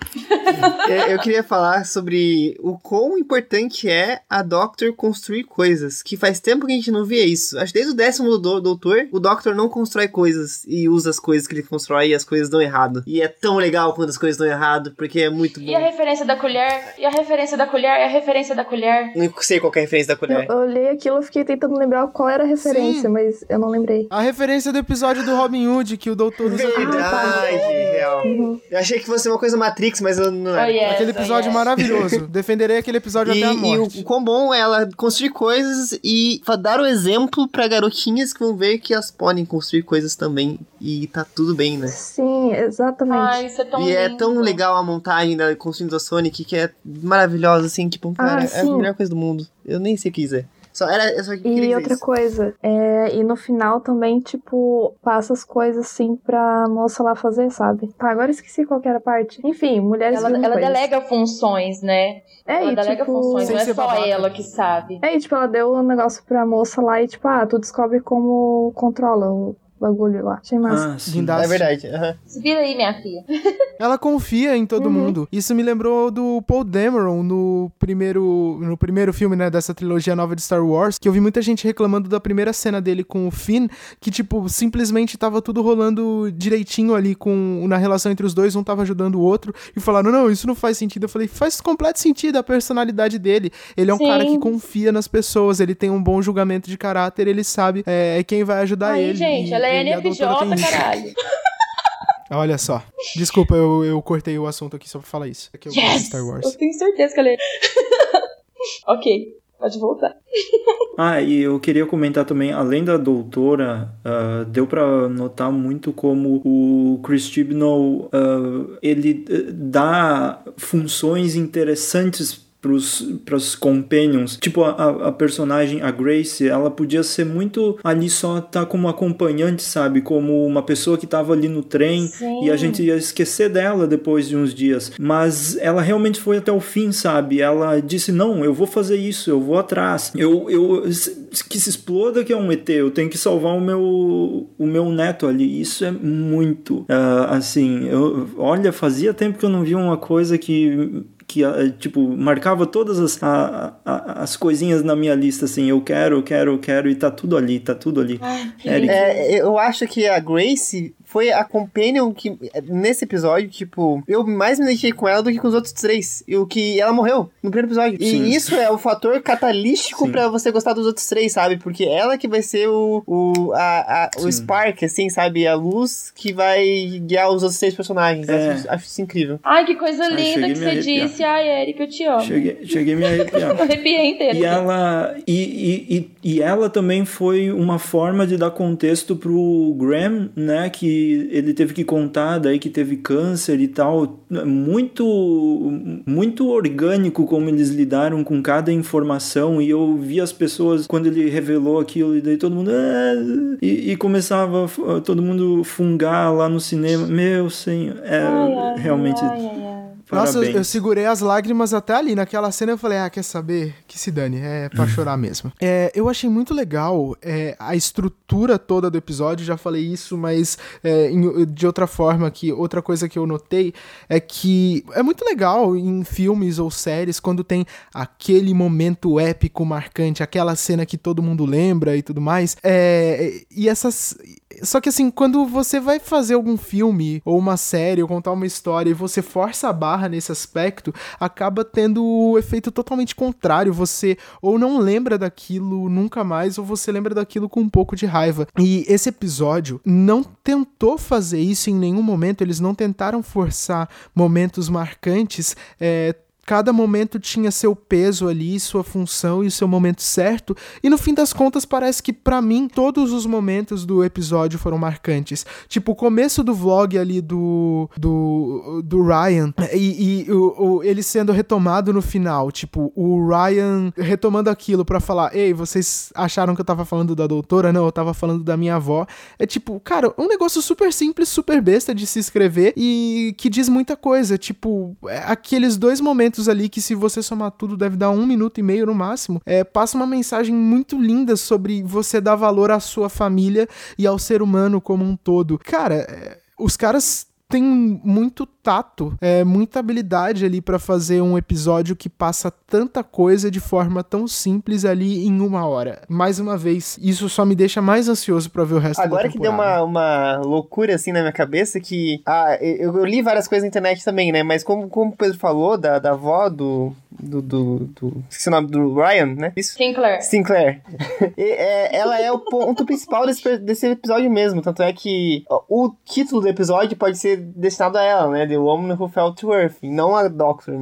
É, eu queria falar sobre o quão importante é a Doctor construir coisas. Que faz tempo que a gente não via isso. Acho que desde o décimo do Doutor, o Doctor não constrói coisas e usa as coisas que ele constrói e as coisas dão errado. E é tão legal quando as coisas dão errado, porque é muito bom. E a referência da colher? E a referência da colher? E a referência da colher? Não sei qual é a referência da colher. Eu, eu olhei aquilo e fiquei tentando lembrar qual era a referência, Sim. mas eu não lembrei. A referência do episódio do Robin Hood, que o doutor usa. Verdade, real. Uhum. Eu achei que fosse uma coisa Matrix, mas eu não Oh, é. yes, Aquele oh, episódio yes. Maravilhoso. Defenderei aquele episódio E, até a e o, morte. o quão bom é ela construir coisas e dar o exemplo pra garotinhas que vão ver que elas podem construir coisas também e tá tudo bem, né? Sim, exatamente. Ai, isso é tão e é lindo. tão legal a montagem da construindo a Sonic que é maravilhosa, assim, tipo, cara, Ah, é a melhor coisa do mundo. Eu nem sei o que dizer. Só era, eu só queria E dizer outra isso. coisa, é, e no final também, tipo, passa as coisas assim pra moça lá fazer, sabe? Tá, agora esqueci qual que era a parte. Enfim, mulheres Ela, ela delega funções, né? É, ela e, delega tipo, funções, não é só babaca. ela que sabe. É, e tipo, ela deu um negócio pra moça lá e, tipo, ah, tu descobre como controla o bagulho lá. Achei massa. Ah, sim. É verdade. aham. Se vira aí, minha filha. Ela confia em todo Uhum. mundo. Isso me lembrou do Paul Dameron no primeiro, no primeiro filme, né, dessa trilogia nova de Star Wars, que eu vi muita gente reclamando da primeira cena dele com o Finn, que, tipo, simplesmente tava tudo rolando direitinho ali com, na relação entre os dois, um tava ajudando o outro, e falaram, não, isso não faz sentido. Eu falei, faz completo sentido a personalidade dele. Ele é um Sim. cara que confia nas pessoas, ele tem um bom julgamento de caráter, ele sabe é, quem vai ajudar Aí, ele. gente, e- ela é a doutora NFJ, caralho. Olha só. Desculpa, eu, eu cortei o assunto aqui só pra falar isso. É que eu gosto de Yes! Star Wars. Eu tenho certeza que ela é. ok, pode voltar. Ah, e eu queria comentar também, além da doutora, ah, deu pra notar muito como o Chris Chibnall, ah, ele eh, dá funções interessantes para os companions. Tipo, a, a personagem, a Grace, ela podia ser muito ali só tá como acompanhante, sabe? Como uma pessoa que tava ali no trem Sim. e a gente ia esquecer dela depois de uns dias. Mas ela realmente foi até o fim, sabe? Ela disse: Não, eu vou fazer isso, eu vou atrás. Eu, eu que se exploda que é um ET, eu tenho que salvar o meu, o meu neto ali. Isso é muito ah, assim. Eu, olha, fazia tempo que eu não via uma coisa que que ah, tipo marcava todas as, a- a- as coisinhas na minha lista assim eu quero eu quero eu quero e tá tudo ali tá tudo ali Ai, Eric. É, eu acho que a Grace foi a companion que, nesse episódio, tipo, eu mais me identifiquei com ela do que com os outros três. E o que ela morreu no primeiro episódio. Sim. E isso é o fator catalítico pra você gostar dos outros três, sabe? Porque ela que vai ser o, o, a, a- o. Spark, assim, sabe? A luz que vai guiar os outros três personagens. É. Acho, acho isso incrível. Ai, que coisa linda que você arrepiar. Disse. Ai, Eric, eu te amo. cheguei cheguei a me arrepiar arrepiei inteiro. E ela, e, e, e, ela também foi uma forma de dar contexto pro Graham, né? Que ele teve que contar daí que teve câncer e tal. Muito, muito orgânico como eles lidaram com cada informação. E eu vi as pessoas quando ele revelou aquilo e daí todo mundo. "Ah", e, e começava todo mundo fungar lá no cinema. Meu senhor, é Ai, ai, realmente. ai, Nossa, eu, eu segurei as lágrimas até ali. Naquela cena eu falei, ah, quer saber? Que se dane, é pra chorar mesmo. É, eu achei muito legal é, a estrutura toda do episódio, já falei isso, mas é, em- de outra forma que outra coisa que eu notei é que é muito legal em filmes ou séries quando tem aquele momento épico marcante, aquela cena que todo mundo lembra e tudo mais. É, e essas. Só que assim, quando você vai fazer algum filme ou uma série ou contar uma história e você força a barra nesse aspecto, acaba tendo o efeito totalmente contrário. Você ou não lembra daquilo nunca mais, ou você lembra daquilo com um pouco de raiva. E esse episódio não tentou fazer isso em nenhum momento, eles não tentaram forçar momentos marcantes. É, Cada momento tinha seu peso ali, sua função e o seu momento certo. E no fim das contas, parece que pra mim todos os momentos do episódio foram marcantes. Tipo, o começo do vlog ali do do, do Ryan e, e o, o- ele sendo retomado no final. Tipo, o Ryan retomando aquilo pra falar: Ei, vocês acharam que eu tava falando da doutora? Não, eu tava falando da minha avó. É tipo, cara, um negócio super simples, super besta de se escrever e que diz muita coisa. Tipo, é aqueles dois momentos ali que, se você somar tudo, deve dar um minuto e meio no máximo. É, passa uma mensagem muito linda sobre você dar valor à sua família e ao ser humano como um todo. Cara, é, os caras tem muito tato, é, muita habilidade ali para fazer um episódio que passa tanta coisa de forma tão simples ali em uma hora. Mais uma vez, isso só me deixa mais ansioso para ver o resto Agora da que deu temporada. uma, uma loucura assim na minha cabeça que. Ah, eu, eu li várias coisas na internet também, né? Mas como, como o Pedro falou, da, da avó do. Do. do, do esqueci o nome do Ryan, né? Isso? Sinclair. Sinclair. E, é, ela é o ponto principal desse, desse episódio mesmo. Tanto é que ó, o título do episódio pode ser destinado a ela, né? The Woman Who Fell to Earth. e Não a Doctor.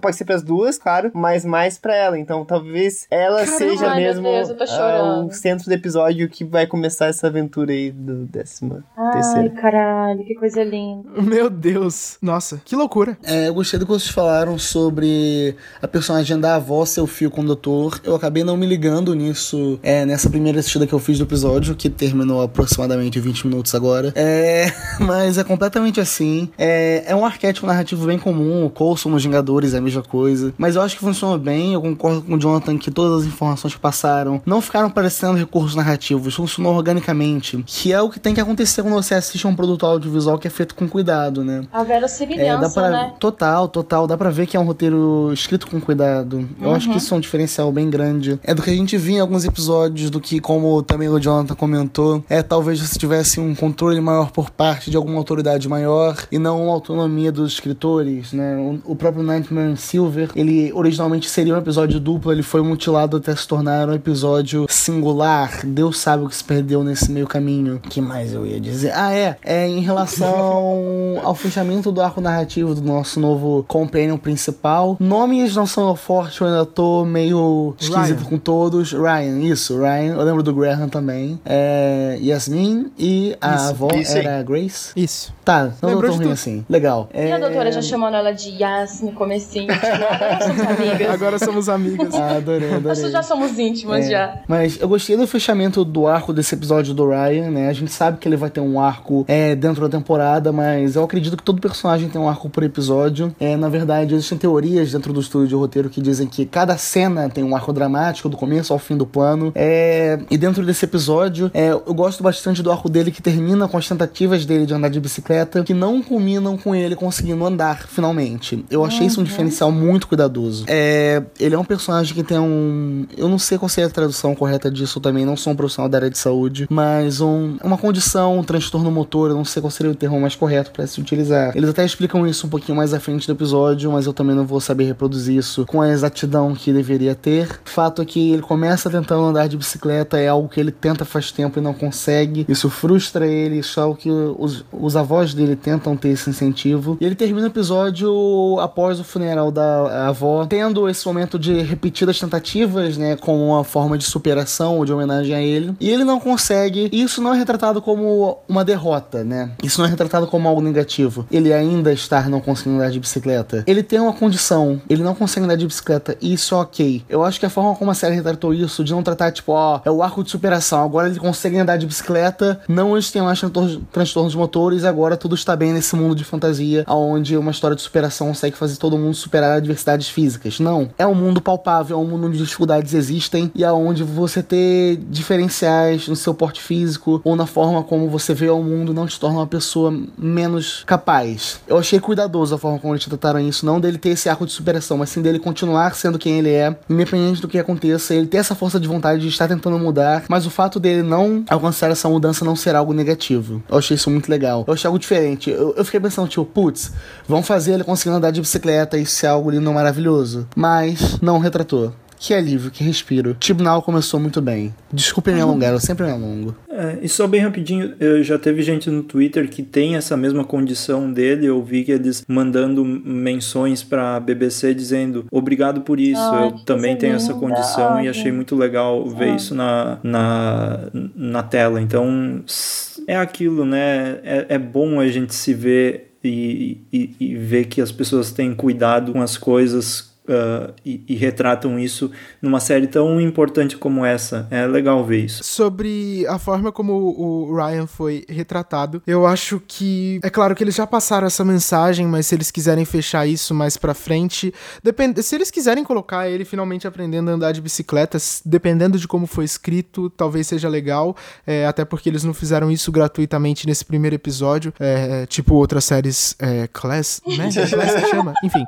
Pode ser pras duas, claro, mas mais pra ela. Então talvez ela Caramba, seja ai, meu mesmo Deus, eu tô chorando. o centro do episódio que vai começar essa aventura aí do décima Ai, terceira. caralho, que coisa linda. Meu Deus. Nossa, que loucura. É, eu gostei do que vocês falaram sobre a personagem da avó ser o fio condutor. Eu acabei não me ligando nisso é, nessa primeira assistida que eu fiz do episódio, que terminou aproximadamente 20 minutos agora. É, mas é completamente assim. É, é um arquétipo narrativo bem comum. O Coulson nos Vingadores é a mesma coisa. Mas eu acho que funcionou bem. Eu concordo com o Jonathan que todas as informações que passaram não ficaram parecendo recursos narrativos. Funcionou organicamente. Que é o que tem que acontecer quando você assiste a um produto audiovisual que é feito com cuidado, né? A É, dá verossimilhança, pra, né? Total, total. Dá pra ver que é um roteiro escrito com cuidado. Eu acho que isso é um diferencial bem grande. É do que a gente via em alguns episódios, do que, como também o Jonathan comentou, é talvez se tivesse um controle maior por parte de alguma autoridade maior e não uma autonomia dos escritores, né? O, o próprio Nightmare Silver, ele originalmente seria um episódio duplo, ele foi mutilado até se tornar um episódio singular. Deus sabe o que se perdeu nesse meio caminho. que mais eu ia dizer? Ah, é. É em relação ao fechamento do arco narrativo do nosso novo companion principal. Nomes não são fortes, eu ainda tô meio esquisito Ryan. com todos. Ryan, isso, Ryan. Eu lembro do Graham também. É, Yasmin e a Isso, avó isso era Grace. Isso. Tá, não tô de ruim assim. Legal. E a É, doutora já chamando ela de Yas no comecinho. Tipo, agora nós somos amigas. Agora somos amigas. Ah, adorei, adorei. Nós já somos íntimas É, já. Mas eu gostei do fechamento do arco desse episódio do Ryan, né? A gente sabe que ele vai ter um arco é, dentro da temporada, mas eu acredito que todo personagem tem um arco por episódio. É, na verdade, existem teorias dentro do estúdio de roteiro que dizem que cada cena tem um arco dramático, do começo ao fim do plano. É, e dentro desse episódio, é, eu gosto bastante do arco dele que termina com as tentativas dele de andar de bicicleta, que não culminam com ele conseguindo andar, finalmente. Eu achei isso um diferencial muito cuidadoso. É, ele é um personagem que tem um. Eu não sei qual seria a tradução correta disso também, não sou um profissional da área de saúde, mas um, uma condição, um transtorno motor, eu não sei qual seria o termo mais correto para se utilizar. Eles até explicam isso um pouquinho mais à frente do episódio, mas eu também não vou saber reproduzir isso com a exatidão que deveria ter. Fato é que ele começa tentando andar de bicicleta, é algo que ele tenta faz tempo e não consegue. Isso frustra ele, algo que os, os avós dele tentam ter esse incentivo. E ele termina o episódio após o funeral da avó, tendo esse momento de repetidas tentativas, né, como uma forma de superação ou de homenagem a ele. E ele não consegue. E isso não é retratado como uma derrota, né? Isso não é retratado como algo negativo. Ele ainda estar não conseguindo andar de bicicleta. Ele tem uma condição, ele não consegue andar de bicicleta e isso é ok. Eu acho que a forma como a série retratou isso, de não tratar tipo, ó, é o arco de superação, agora ele consegue andar de bicicleta, não existem mais transtor- transtornos motores, agora tudo está bem nesse mundo de fantasia, onde uma história de superação consegue fazer todo mundo superar adversidades físicas. Não. É um mundo palpável, é um mundo onde dificuldades existem e aonde você ter diferenciais no seu porte físico ou na forma como você vê o mundo não te torna uma pessoa menos capaz. Eu achei cuidadoso a forma como eles trataram isso, não dele ter esse arco de superação, mas sim dele continuar sendo quem ele é, independente do que aconteça, ele ter essa força de vontade de estar tentando mudar, mas o fato dele não alcançar essa mudança não ser algo negativo. Eu achei isso muito legal. Eu achei algo diferente. Eu, eu fiquei pensando, tipo, putz, vão fazer ele conseguindo andar de bicicleta, isso é algo lindo, maravilhoso. Mas não retratou. Que alívio, que respiro. Tribunal começou muito bem. Desculpem me alongar, eu sempre me alongo. É, e só bem rapidinho, eu já teve gente no Twitter que tem essa mesma condição dele. Eu vi que eles mandando menções pra BBC dizendo obrigado por isso. Ai, eu também tenho essa condição Ai, e achei muito legal ver isso na, na, na tela. Então é aquilo, né? É, é bom a gente se ver e, e, e ver que as pessoas têm cuidado com as coisas uh, e, e, retratam isso numa série tão importante como essa. É legal ver isso. Sobre a forma como o Ryan foi retratado, eu acho que é claro que eles já passaram essa mensagem, mas se eles quiserem fechar isso mais para frente, depende, se eles quiserem colocar ele finalmente aprendendo a andar de bicicleta, dependendo de como foi escrito, talvez seja legal, é, até porque eles não fizeram isso gratuitamente nesse primeiro episódio, é, tipo outras séries é, Class, né? Class que chama, enfim.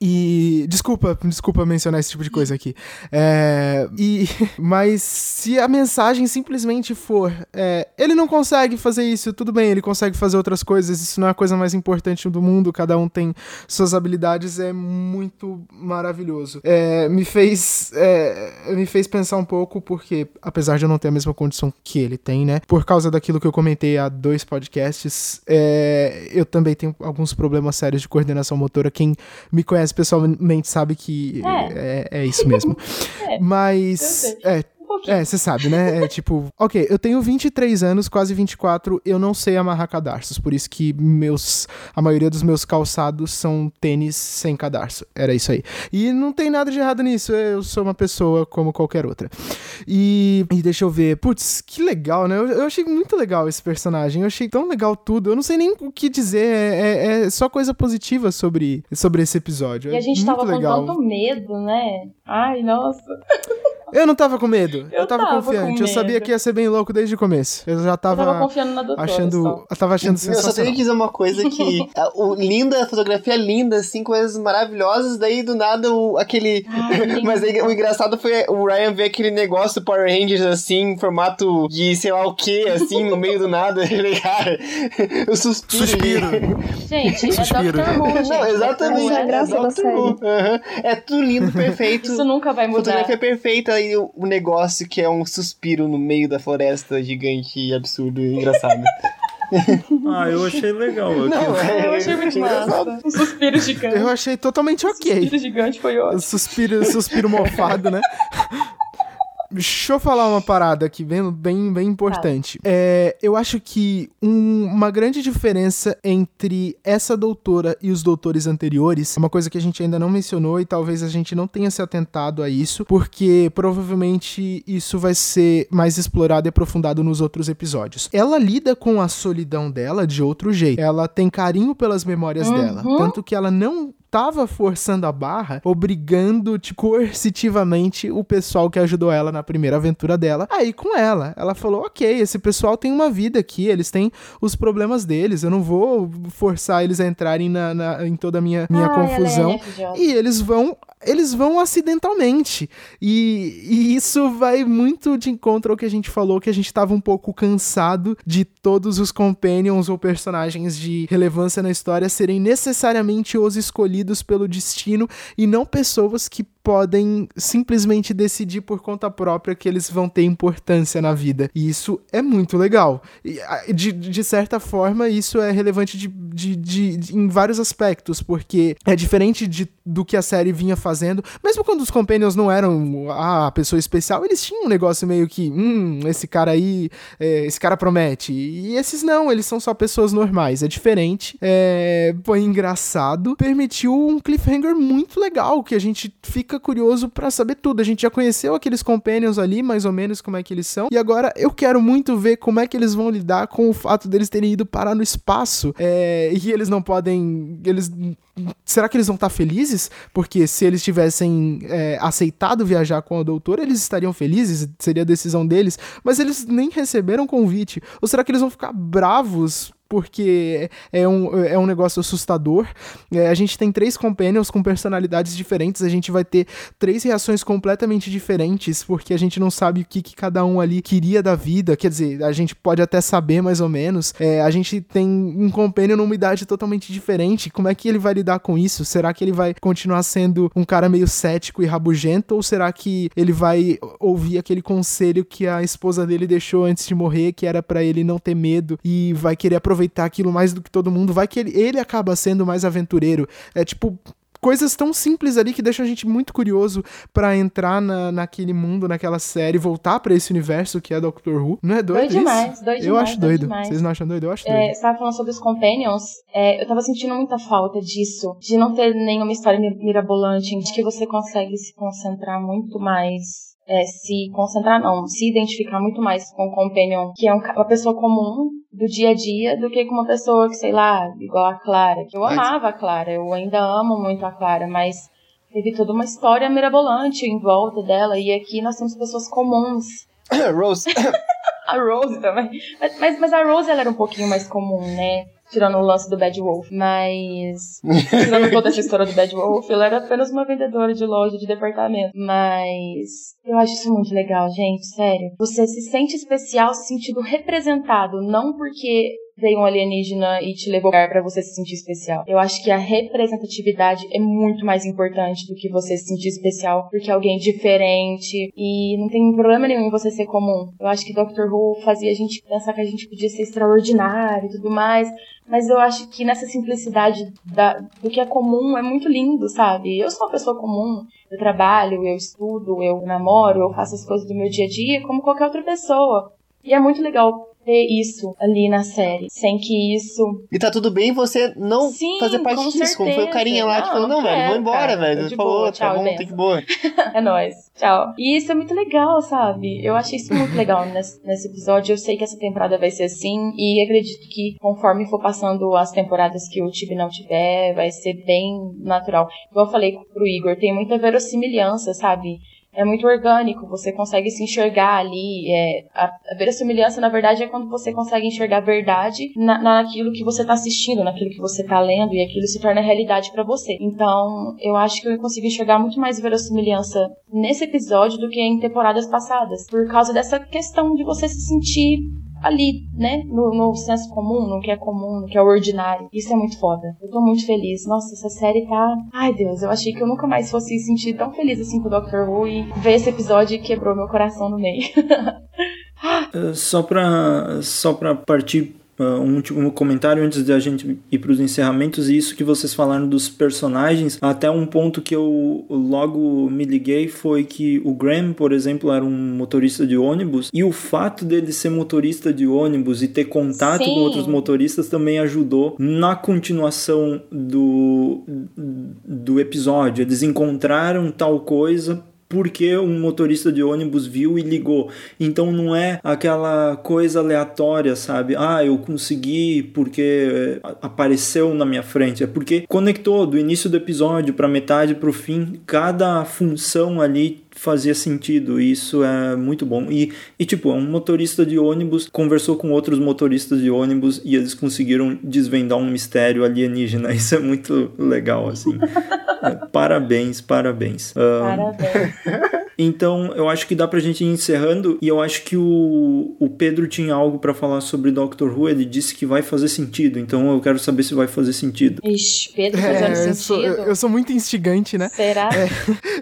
E desculpa, desculpa mencionar esse tipo de coisa aqui. É, e mas se a mensagem simplesmente for, é, ele não consegue fazer isso, tudo bem, ele consegue fazer outras coisas, isso não é a coisa mais importante do mundo, cada um tem suas habilidades, é muito maravilhoso. É, me fez é, me fez pensar um pouco porque apesar de eu não ter a mesma condição que ele tem, né? Por causa daquilo que eu comentei há dois podcasts, é, eu também tenho alguns problemas sérios de coordenação motora. Quem me conhece pessoalmente sabe que é, é, é isso mesmo. É, Mas é, é, você sabe, né? É tipo, ok, eu tenho 23 anos, quase 24, eu não sei amarrar cadarços, por isso que meus a maioria dos meus calçados são tênis sem cadarço. Era isso aí. E não tem nada de errado nisso, eu sou uma pessoa como qualquer outra. E, e deixa eu ver, putz, que legal, né? Eu, eu, achei muito legal esse personagem, eu achei tão legal tudo, eu não sei nem o que dizer, é, é, é só coisa positiva sobre, sobre esse episódio. E a gente é tava legal. com tanto medo, né? Ai, nossa. Eu não tava com medo. Eu, eu tava, tava confiante. Eu sabia que ia ser bem louco desde o começo. Eu já tava. Eu tava confiando na doutora. Achando, só. eu tava achando sensacional. Eu só tenho que dizer uma coisa que. o linda, a fotografia linda, assim, coisas maravilhosas. Daí do nada o, aquele. Ai, Mas aí, o engraçado foi o Ryan ver aquele negócio do Power Rangers assim, em formato de sei lá o que, assim, no meio do nada. Cara, o suspiro. Suspiro. Gente, suspiro. é Dr. Who, gente. Não, exatamente. É a graça é da série. Uhum. É tudo lindo, perfeito. Isso nunca vai mudar. Fotografia perfeita e o, o negócio que é um suspiro no meio da floresta gigante, absurdo e engraçado. ah, eu achei legal. Não, é, eu achei muito massa. Um suspiro gigante. Eu achei totalmente ok. O suspiro gigante foi ótimo. Suspiro, suspiro mofado, né? Deixa eu falar uma parada aqui bem, bem, bem importante. É, eu acho que um, uma grande diferença entre essa doutora e os doutores anteriores é uma coisa que a gente ainda não mencionou e talvez a gente não tenha se atentado a isso, porque provavelmente isso vai ser mais explorado e aprofundado nos outros episódios. Ela lida com a solidão dela de outro jeito. Ela tem carinho pelas memórias uhum. dela. Tanto que ela não tava forçando a barra, obrigando tipo, coercitivamente o pessoal que ajudou ela na primeira aventura dela aí com ela. Ela falou: ok, esse pessoal tem uma vida aqui, eles têm os problemas deles, eu não vou forçar eles a entrarem na, na em toda a minha, minha ah, confusão. É e eles vão eles vão acidentalmente. E, e, isso vai muito de encontro ao que a gente falou, que a gente estava um pouco cansado de todos os companions ou personagens de relevância na história serem necessariamente os escolhidos pelo destino e não pessoas que podem simplesmente decidir por conta própria que eles vão ter importância na vida. E isso é muito legal. De, de certa forma, isso é relevante de, de, de, de, em vários aspectos, porque é diferente de, do que a série vinha fazendo. Mesmo quando os Companions não eram a pessoa especial, eles tinham um negócio meio que, hum, esse cara aí, é, esse cara promete. E esses não, eles são só pessoas normais. É diferente, é, foi engraçado, permitiu um cliffhanger muito legal, que a gente fica fica curioso para saber tudo. A gente já conheceu aqueles companions ali, mais ou menos como é que eles são. E agora eu quero muito ver como é que eles vão lidar com o fato deles terem ido parar no espaço. É, e eles não podem. Eles. Será que eles vão estar felizes? Porque se eles tivessem é, aceitado viajar com a doutora, eles estariam felizes, seria a decisão deles, mas eles nem receberam convite. Ou será que eles vão ficar bravos porque é um, é um negócio assustador. É, a gente tem três companions com personalidades diferentes, a gente vai ter três reações completamente diferentes, porque a gente não sabe o que, que cada um ali queria da vida. Quer dizer, a gente pode até saber mais ou menos. É, a gente tem um companion numa idade totalmente diferente. Como é que ele vai lidar com isso? Será que ele vai continuar sendo um cara meio cético e rabugento? Ou será que ele vai ouvir aquele conselho que a esposa dele deixou antes de morrer, que era para ele não ter medo e vai querer aproveitar aproveitar aquilo mais do que todo mundo, vai que ele, ele acaba sendo mais aventureiro. É tipo, coisas tão simples ali que deixam a gente muito curioso para entrar na, naquele mundo, naquela série, voltar para esse universo que é Doctor Who. Não é doido, Doido isso? demais, doido Eu demais, acho doido doido. demais. Vocês não acham doido? Eu acho doido. É, você tava falando sobre os Companions, é, eu tava sentindo muita falta disso, de não ter nenhuma história mi- mirabolante, de que você consegue se concentrar muito mais, é, se concentrar não, se identificar muito mais com o Companion, que é um uma pessoa comum do dia a dia, do que com uma pessoa que, sei lá, igual a Clara, que eu amava a Clara, eu ainda amo muito a Clara, mas teve toda uma história mirabolante em volta dela, e aqui nós temos pessoas comuns, Rose, a Rose também. Mas, mas, mas a Rose ela era um pouquinho mais comum, né? Tirando o lance do Bad Wolf. Mas. Tirando toda essa história do Bad Wolf, ela era apenas uma vendedora de loja de departamento. Mas. Eu acho isso muito legal, gente. Sério. Você se sente especial, se sentindo representado. Não porque veio um alienígena e te levou para você se sentir especial. Eu acho que a representatividade é muito mais importante do que você se sentir especial porque é alguém diferente e não tem problema nenhum em você ser comum. Eu acho que Doctor Who fazia a gente pensar que a gente podia ser extraordinário e tudo mais, mas eu acho que nessa simplicidade da, do que é comum é muito lindo, sabe? Eu sou uma pessoa comum, eu trabalho, eu estudo, eu namoro, eu faço as coisas do meu dia a dia como qualquer outra pessoa. E é muito legal ter isso ali na série, sem que isso e tá tudo bem você não Sim, fazer parte com disso, como foi o certeza. carinha lá que Não, falou, não, velho, vou embora, cara. velho. Ele falou, boa, tá tchau, bom, benção. tem que boa. É nóis. Tchau. E isso é muito legal, sabe? Eu achei isso muito legal nesse, nesse episódio. Eu sei que essa temporada vai ser assim. E acredito que conforme for passando as temporadas que o Tibi não tiver, vai ser bem natural. Igual eu falei pro Igor, tem muita verossimilhança, sabe? É muito orgânico, você consegue se enxergar ali. É, a, a verossimilhança, na verdade, é quando você consegue enxergar a verdade na, naquilo que você tá assistindo, naquilo que você tá lendo, e aquilo se torna realidade pra você. Então, eu acho que eu consigo enxergar muito mais verossimilhança nesse episódio do que em temporadas passadas, por causa dessa questão de você se sentir ali, né? No, no senso comum, no que é comum, no que é ordinário. Isso é muito foda. Eu tô muito feliz. Nossa, essa série tá. Ai, Deus, eu achei que eu nunca mais fosse sentir tão feliz assim com o Doctor Who e ver esse episódio quebrou meu coração no meio. Uh, Só para só pra partir uh, um último comentário antes de a gente ir para os encerramentos, e isso que vocês falaram dos personagens, até um ponto que eu logo me liguei foi que o Graham, por exemplo, era um motorista de ônibus, e o fato dele ser motorista de ônibus e ter contato Sim. com outros motoristas também ajudou na continuação do, do episódio. Eles encontraram tal coisa porque um motorista de ônibus viu e ligou. Então não é aquela coisa aleatória, sabe? Ah, eu consegui porque eh, apareceu na minha frente. É porque conectou do início do episódio para metade para o fim. Cada função ali fazia sentido. E isso é muito bom. E, e tipo, um motorista de ônibus conversou com outros motoristas de ônibus e eles conseguiram desvendar um mistério alienígena. Isso é muito legal, assim. É, parabéns, parabéns. Ah, Parabéns. então, eu acho que dá pra gente ir encerrando. E eu acho que o, o Pedro tinha algo pra falar sobre Doctor Who. Ele disse que vai fazer sentido. Então, eu quero saber se vai fazer sentido. Ixi, Pedro É, fazendo eu, sentido. sou, eu, eu sou muito instigante, né? Será?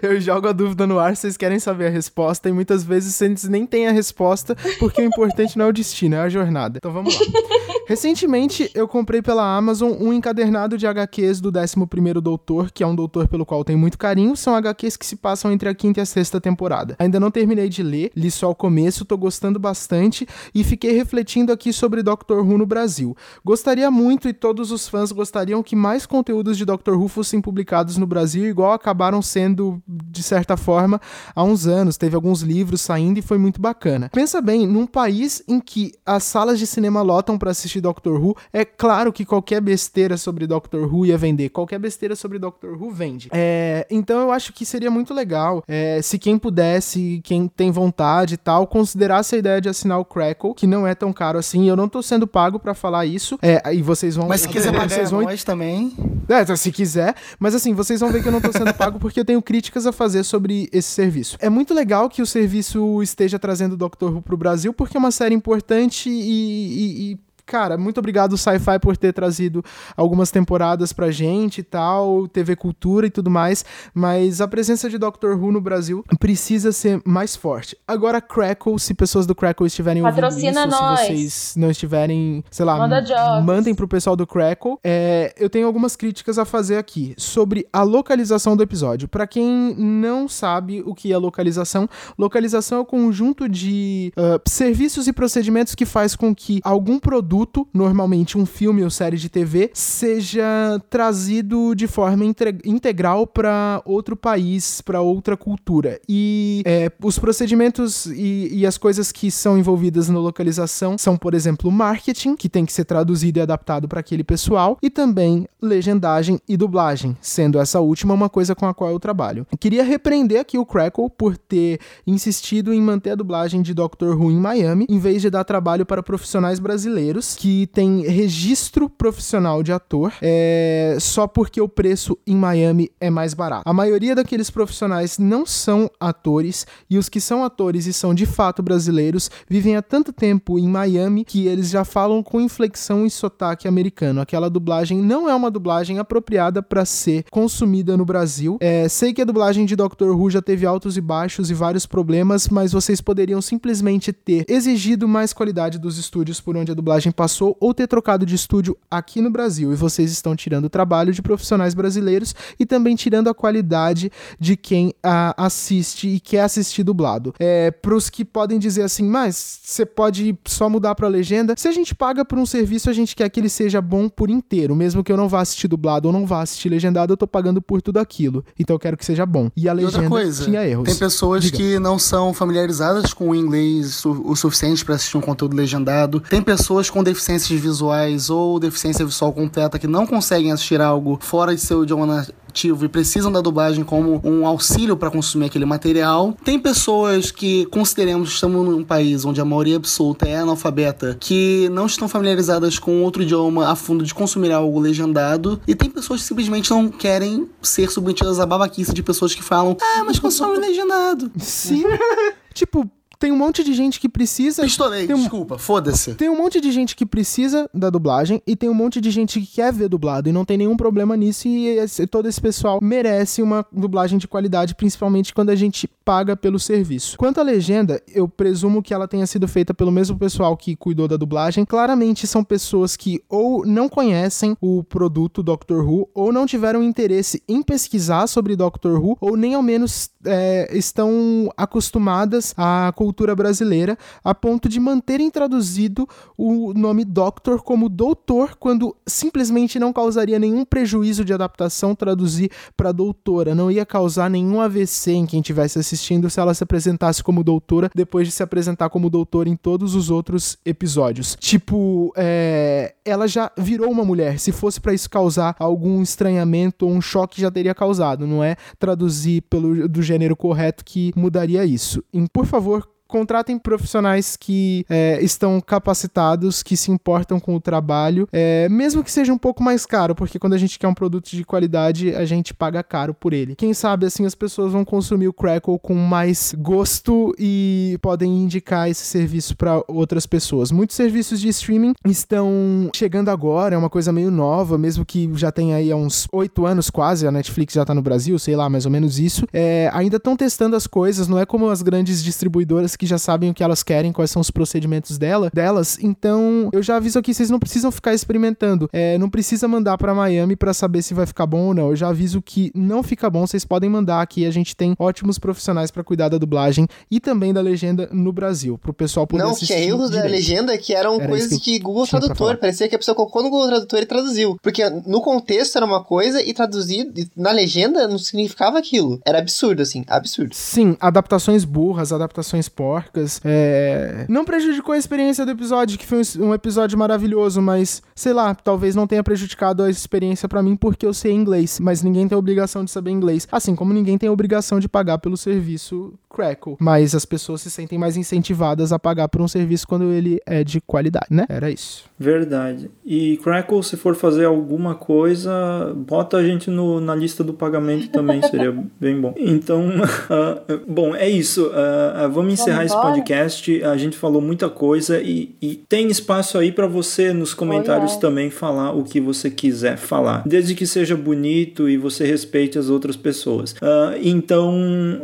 Eu jogo a dúvida no ar, vocês querem saber a resposta, e muitas vezes vocês nem têm a resposta, porque o importante não é o destino, é a jornada. Então vamos lá. Recentemente, eu comprei pela Amazon um encadernado de HQs do 11º Doutor, que é um doutor pelo qual tenho muito carinho. São HQs que se passam entre a quinta e a sexta temporada. Ainda não terminei de ler, li só o começo, tô gostando bastante e fiquei refletindo aqui sobre Doctor Who no Brasil. Gostaria muito e todos os fãs gostariam que mais conteúdos de Doctor Who fossem publicados no Brasil, igual acabaram sendo, de certa forma, há uns anos. Teve alguns livros saindo e foi muito bacana. Pensa bem, num país em que as salas de cinema lotam para assistir Doctor Who, é claro que qualquer besteira sobre Doctor Who ia vender. Qualquer besteira sobre Doctor Who vende. É, então eu acho que seria muito legal é, se quem pudesse, quem tem vontade e tal, considerasse a ideia de assinar o Crackle, que não é tão caro assim. Eu não tô sendo pago para falar isso. É, e vocês vão. Mas se quiser pagar vocês vão nós também. é, se quiser. Mas assim, vocês vão ver que eu não tô sendo pago porque eu tenho críticas a fazer sobre esse serviço. É muito legal que o serviço esteja trazendo o Doctor Who pro Brasil porque é uma série importante e. e- e cara, muito obrigado Sci-Fi por ter trazido algumas temporadas pra gente e tal, TV Cultura e tudo mais, mas a presença de Doctor Who no Brasil precisa ser mais forte. Agora, Crackle, se pessoas do Crackle estiverem Patrocina ouvindo isso, nós. se vocês não estiverem, sei lá, Manda jobs. mandem pro pessoal do Crackle. É, eu tenho algumas críticas a fazer aqui sobre a localização do episódio. Pra quem não sabe o que é localização, localização é o conjunto de ah, serviços e procedimentos que faz com que algum produto, normalmente um filme ou série de TV, seja trazido de forma integral para outro país, para outra cultura. E é, os procedimentos e, e as coisas que são envolvidas na localização são, por exemplo, marketing, que tem que ser traduzido e adaptado para aquele pessoal, e também legendagem e dublagem, sendo essa última uma coisa com a qual eu trabalho. Queria repreender aqui o Crackle por ter insistido em manter a dublagem de Doctor Who em Miami, em vez de dar trabalho para profissionais brasileiros que têm registro profissional de ator, é, só porque o preço em Miami é mais barato. A maioria daqueles profissionais não são atores e os que são atores e são de fato brasileiros vivem há tanto tempo em Miami que eles já falam com inflexão e sotaque americano. Aquela dublagem não é uma dublagem apropriada para ser consumida no Brasil. É, sei que a dublagem de Doctor Who já teve altos e baixos e vários problemas, mas vocês poderiam simplesmente ter exigido mais qualidade dos estúdios por onde a dublagem passou ou ter trocado de estúdio aqui no Brasil. E vocês estão tirando o trabalho de profissionais brasileiros e também tirando a qualidade de quem assiste e quer assistir dublado. É, pros que podem dizer assim, mas você pode só mudar pra legenda. Se a gente paga por um serviço, a gente quer que ele seja bom por inteiro. Mesmo que eu não vá assistir dublado ou não vá assistir legendado, eu tô pagando por tudo aquilo. Então eu quero que seja bom. E a E legenda outra coisa, tinha erros. tem pessoas Diga. que não são familiarizadas com o inglês su- o suficiente para assistir um conteúdo legendado. Tem pessoas com deficiências visuais ou deficiência visual completa que não conseguem assistir algo fora de seu idioma nativo e precisam da dublagem como um auxílio para consumir aquele material. Tem pessoas que consideremos que estamos num país onde a maioria absoluta é analfabeta, que não estão familiarizadas com outro idioma a fundo de consumir algo legendado. E tem pessoas que simplesmente não querem ser submetidas à babaquice de pessoas que falam: Ah, mas consome legendado. Sim. tipo, tem um monte de gente que precisa. Pistolei, Tem um- desculpa, foda-se. Tem um monte de gente que precisa da dublagem e tem um monte de gente que quer ver dublado e não tem nenhum problema nisso e esse- todo esse pessoal merece uma dublagem de qualidade, principalmente quando a gente paga pelo serviço. Quanto à legenda, eu presumo que ela tenha sido feita pelo mesmo pessoal que cuidou da dublagem. Claramente são pessoas que ou não conhecem o produto Doctor Who ou não tiveram interesse em pesquisar sobre Doctor Who ou nem ao menos é, estão acostumadas à cultura brasileira a ponto de manterem traduzido o nome Doctor como doutor quando simplesmente não causaria nenhum prejuízo de adaptação traduzir para doutora, não ia causar nenhum AVC em quem estivesse assistindo se ela se apresentasse como doutora depois de se apresentar como doutora em todos os outros episódios. Tipo, é, ela já virou uma mulher. Se fosse para isso causar algum estranhamento ou um choque, já teria causado. Não é traduzir pelo do gênero correto que mudaria isso. E, por favor, contratem profissionais que é, estão capacitados, que se importam com o trabalho, é, mesmo que seja um pouco mais caro, porque quando a gente quer um produto de qualidade, a gente paga caro por ele. Quem sabe assim as pessoas vão consumir o Crackle com mais gosto e podem indicar esse serviço para outras pessoas. Muitos serviços de streaming estão chegando agora, é uma coisa meio nova, mesmo que já tenha aí há uns oito anos quase, a Netflix já tá no Brasil, sei lá, mais ou menos isso. É, ainda estão testando as coisas, não é como as grandes distribuidoras que já sabem o que elas querem, quais são os procedimentos dela, delas. Então, eu já aviso aqui, vocês não precisam ficar experimentando. É, não precisa mandar para Miami para saber se vai ficar bom ou não. Eu já aviso que não fica bom, vocês podem mandar aqui. A gente tem ótimos profissionais para cuidar da dublagem e também da legenda no Brasil, pro pessoal poder Não, assistir. tinha erros da legenda que eram Era coisas que que Google Tradutor. Parecia que a pessoa colocou no Google Tradutor e traduziu. Porque no contexto era uma coisa e traduzido na legenda não significava aquilo. Era absurdo, assim, absurdo. Sim, adaptações burras, adaptações porcas. É... Não prejudicou a experiência do episódio, que foi um- episódio maravilhoso, mas sei lá, talvez não tenha prejudicado a experiência pra mim porque eu sei inglês. Mas ninguém tem obrigação de saber inglês. Assim como ninguém tem obrigação de pagar pelo serviço Crackle. Mas as pessoas se sentem mais incentivadas a pagar por um serviço quando ele é de qualidade, né? Era isso. Verdade. E Crackle, se for fazer alguma coisa, bota a gente no- na lista do pagamento também, seria bem bom. Então, ah, bom, é isso. Ah, ah, vamos Vamos encerrar esse podcast. A gente falou muita coisa e, e tem espaço aí pra você nos comentários Oh, também falar o que você quiser falar, desde que seja bonito e você respeite as outras pessoas. Ah, então,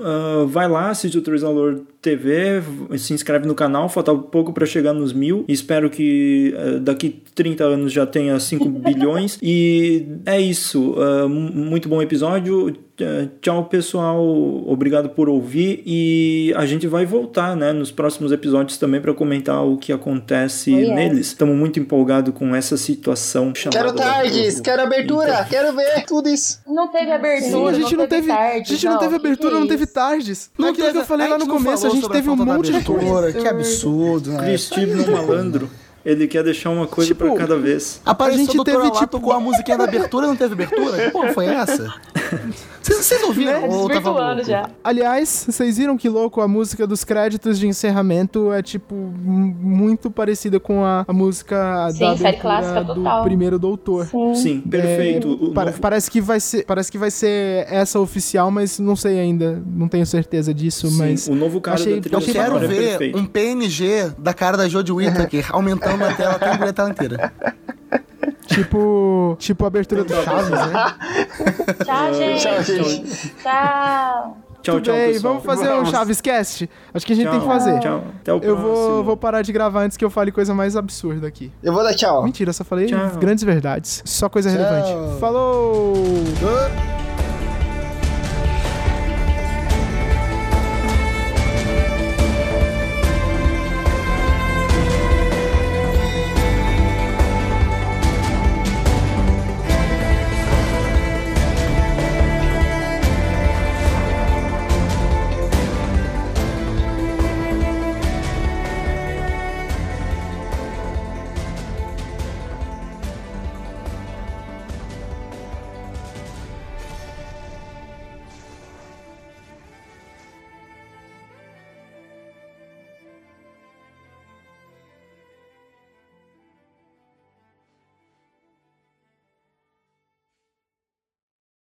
ah, vai lá, assiste o Transalor TV, se inscreve no canal, falta pouco pra chegar nos mil. Espero que ah, daqui 30 anos já tenha 5 bilhões. E é isso. Mu- muito bom episódio. Eh, Tchau, pessoal. Obrigado por ouvir. E a gente vai voltar, né, nos próximos episódios também para comentar o que acontece Oh, yes. neles. Estamos muito empolgados com essa situação chamada. Quero tardes, quero abertura, quero ver tudo isso. Não teve abertura, a gente não teve, tarde. a gente não, teve que que abertura, é não teve tardes. Não Aquilo que eu teve- falei lá no não começo, a gente teve um monte de coisa. Que absurdo, né? No malandro. Ele quer deixar uma coisa Tipo, pra cada vez. A gente teve, lá, tipo- tocou a musiquinha da abertura não teve abertura? Que porra foi essa? Vocês ouviram? Tá Ou tava já. Aliás, vocês viram que louco? A música dos créditos de encerramento é, tipo, muito parecida com a, a música Sim, da série clássica do total. primeiro Doutor. Sim. Sim, perfeito. O Pa- novo- Parece que vai ser, parece que vai ser essa oficial, mas não sei ainda, não tenho certeza disso, Sim, mas o novo cara achei- da trilha Eu quero é ver perfeito. um PNG da cara da Jodie Whittaker aumentando a tela até engolir a tela inteira. tipo, tipo a abertura do Chaves, né? Tchau, gente. Tchau, gente. Tchau. Tchau, Tudo tchau, bem, pessoal. vamos fazer um Vamos. Chaves Cast? Acho que a gente Tchau, tem que fazer. Tchau. Até o Eu próximo. vou, vou parar de gravar antes que eu fale coisa mais absurda aqui. Eu vou dar tchau. Mentira, eu só falei Tchau. grandes verdades. Só coisa relevante. Falou! Ah.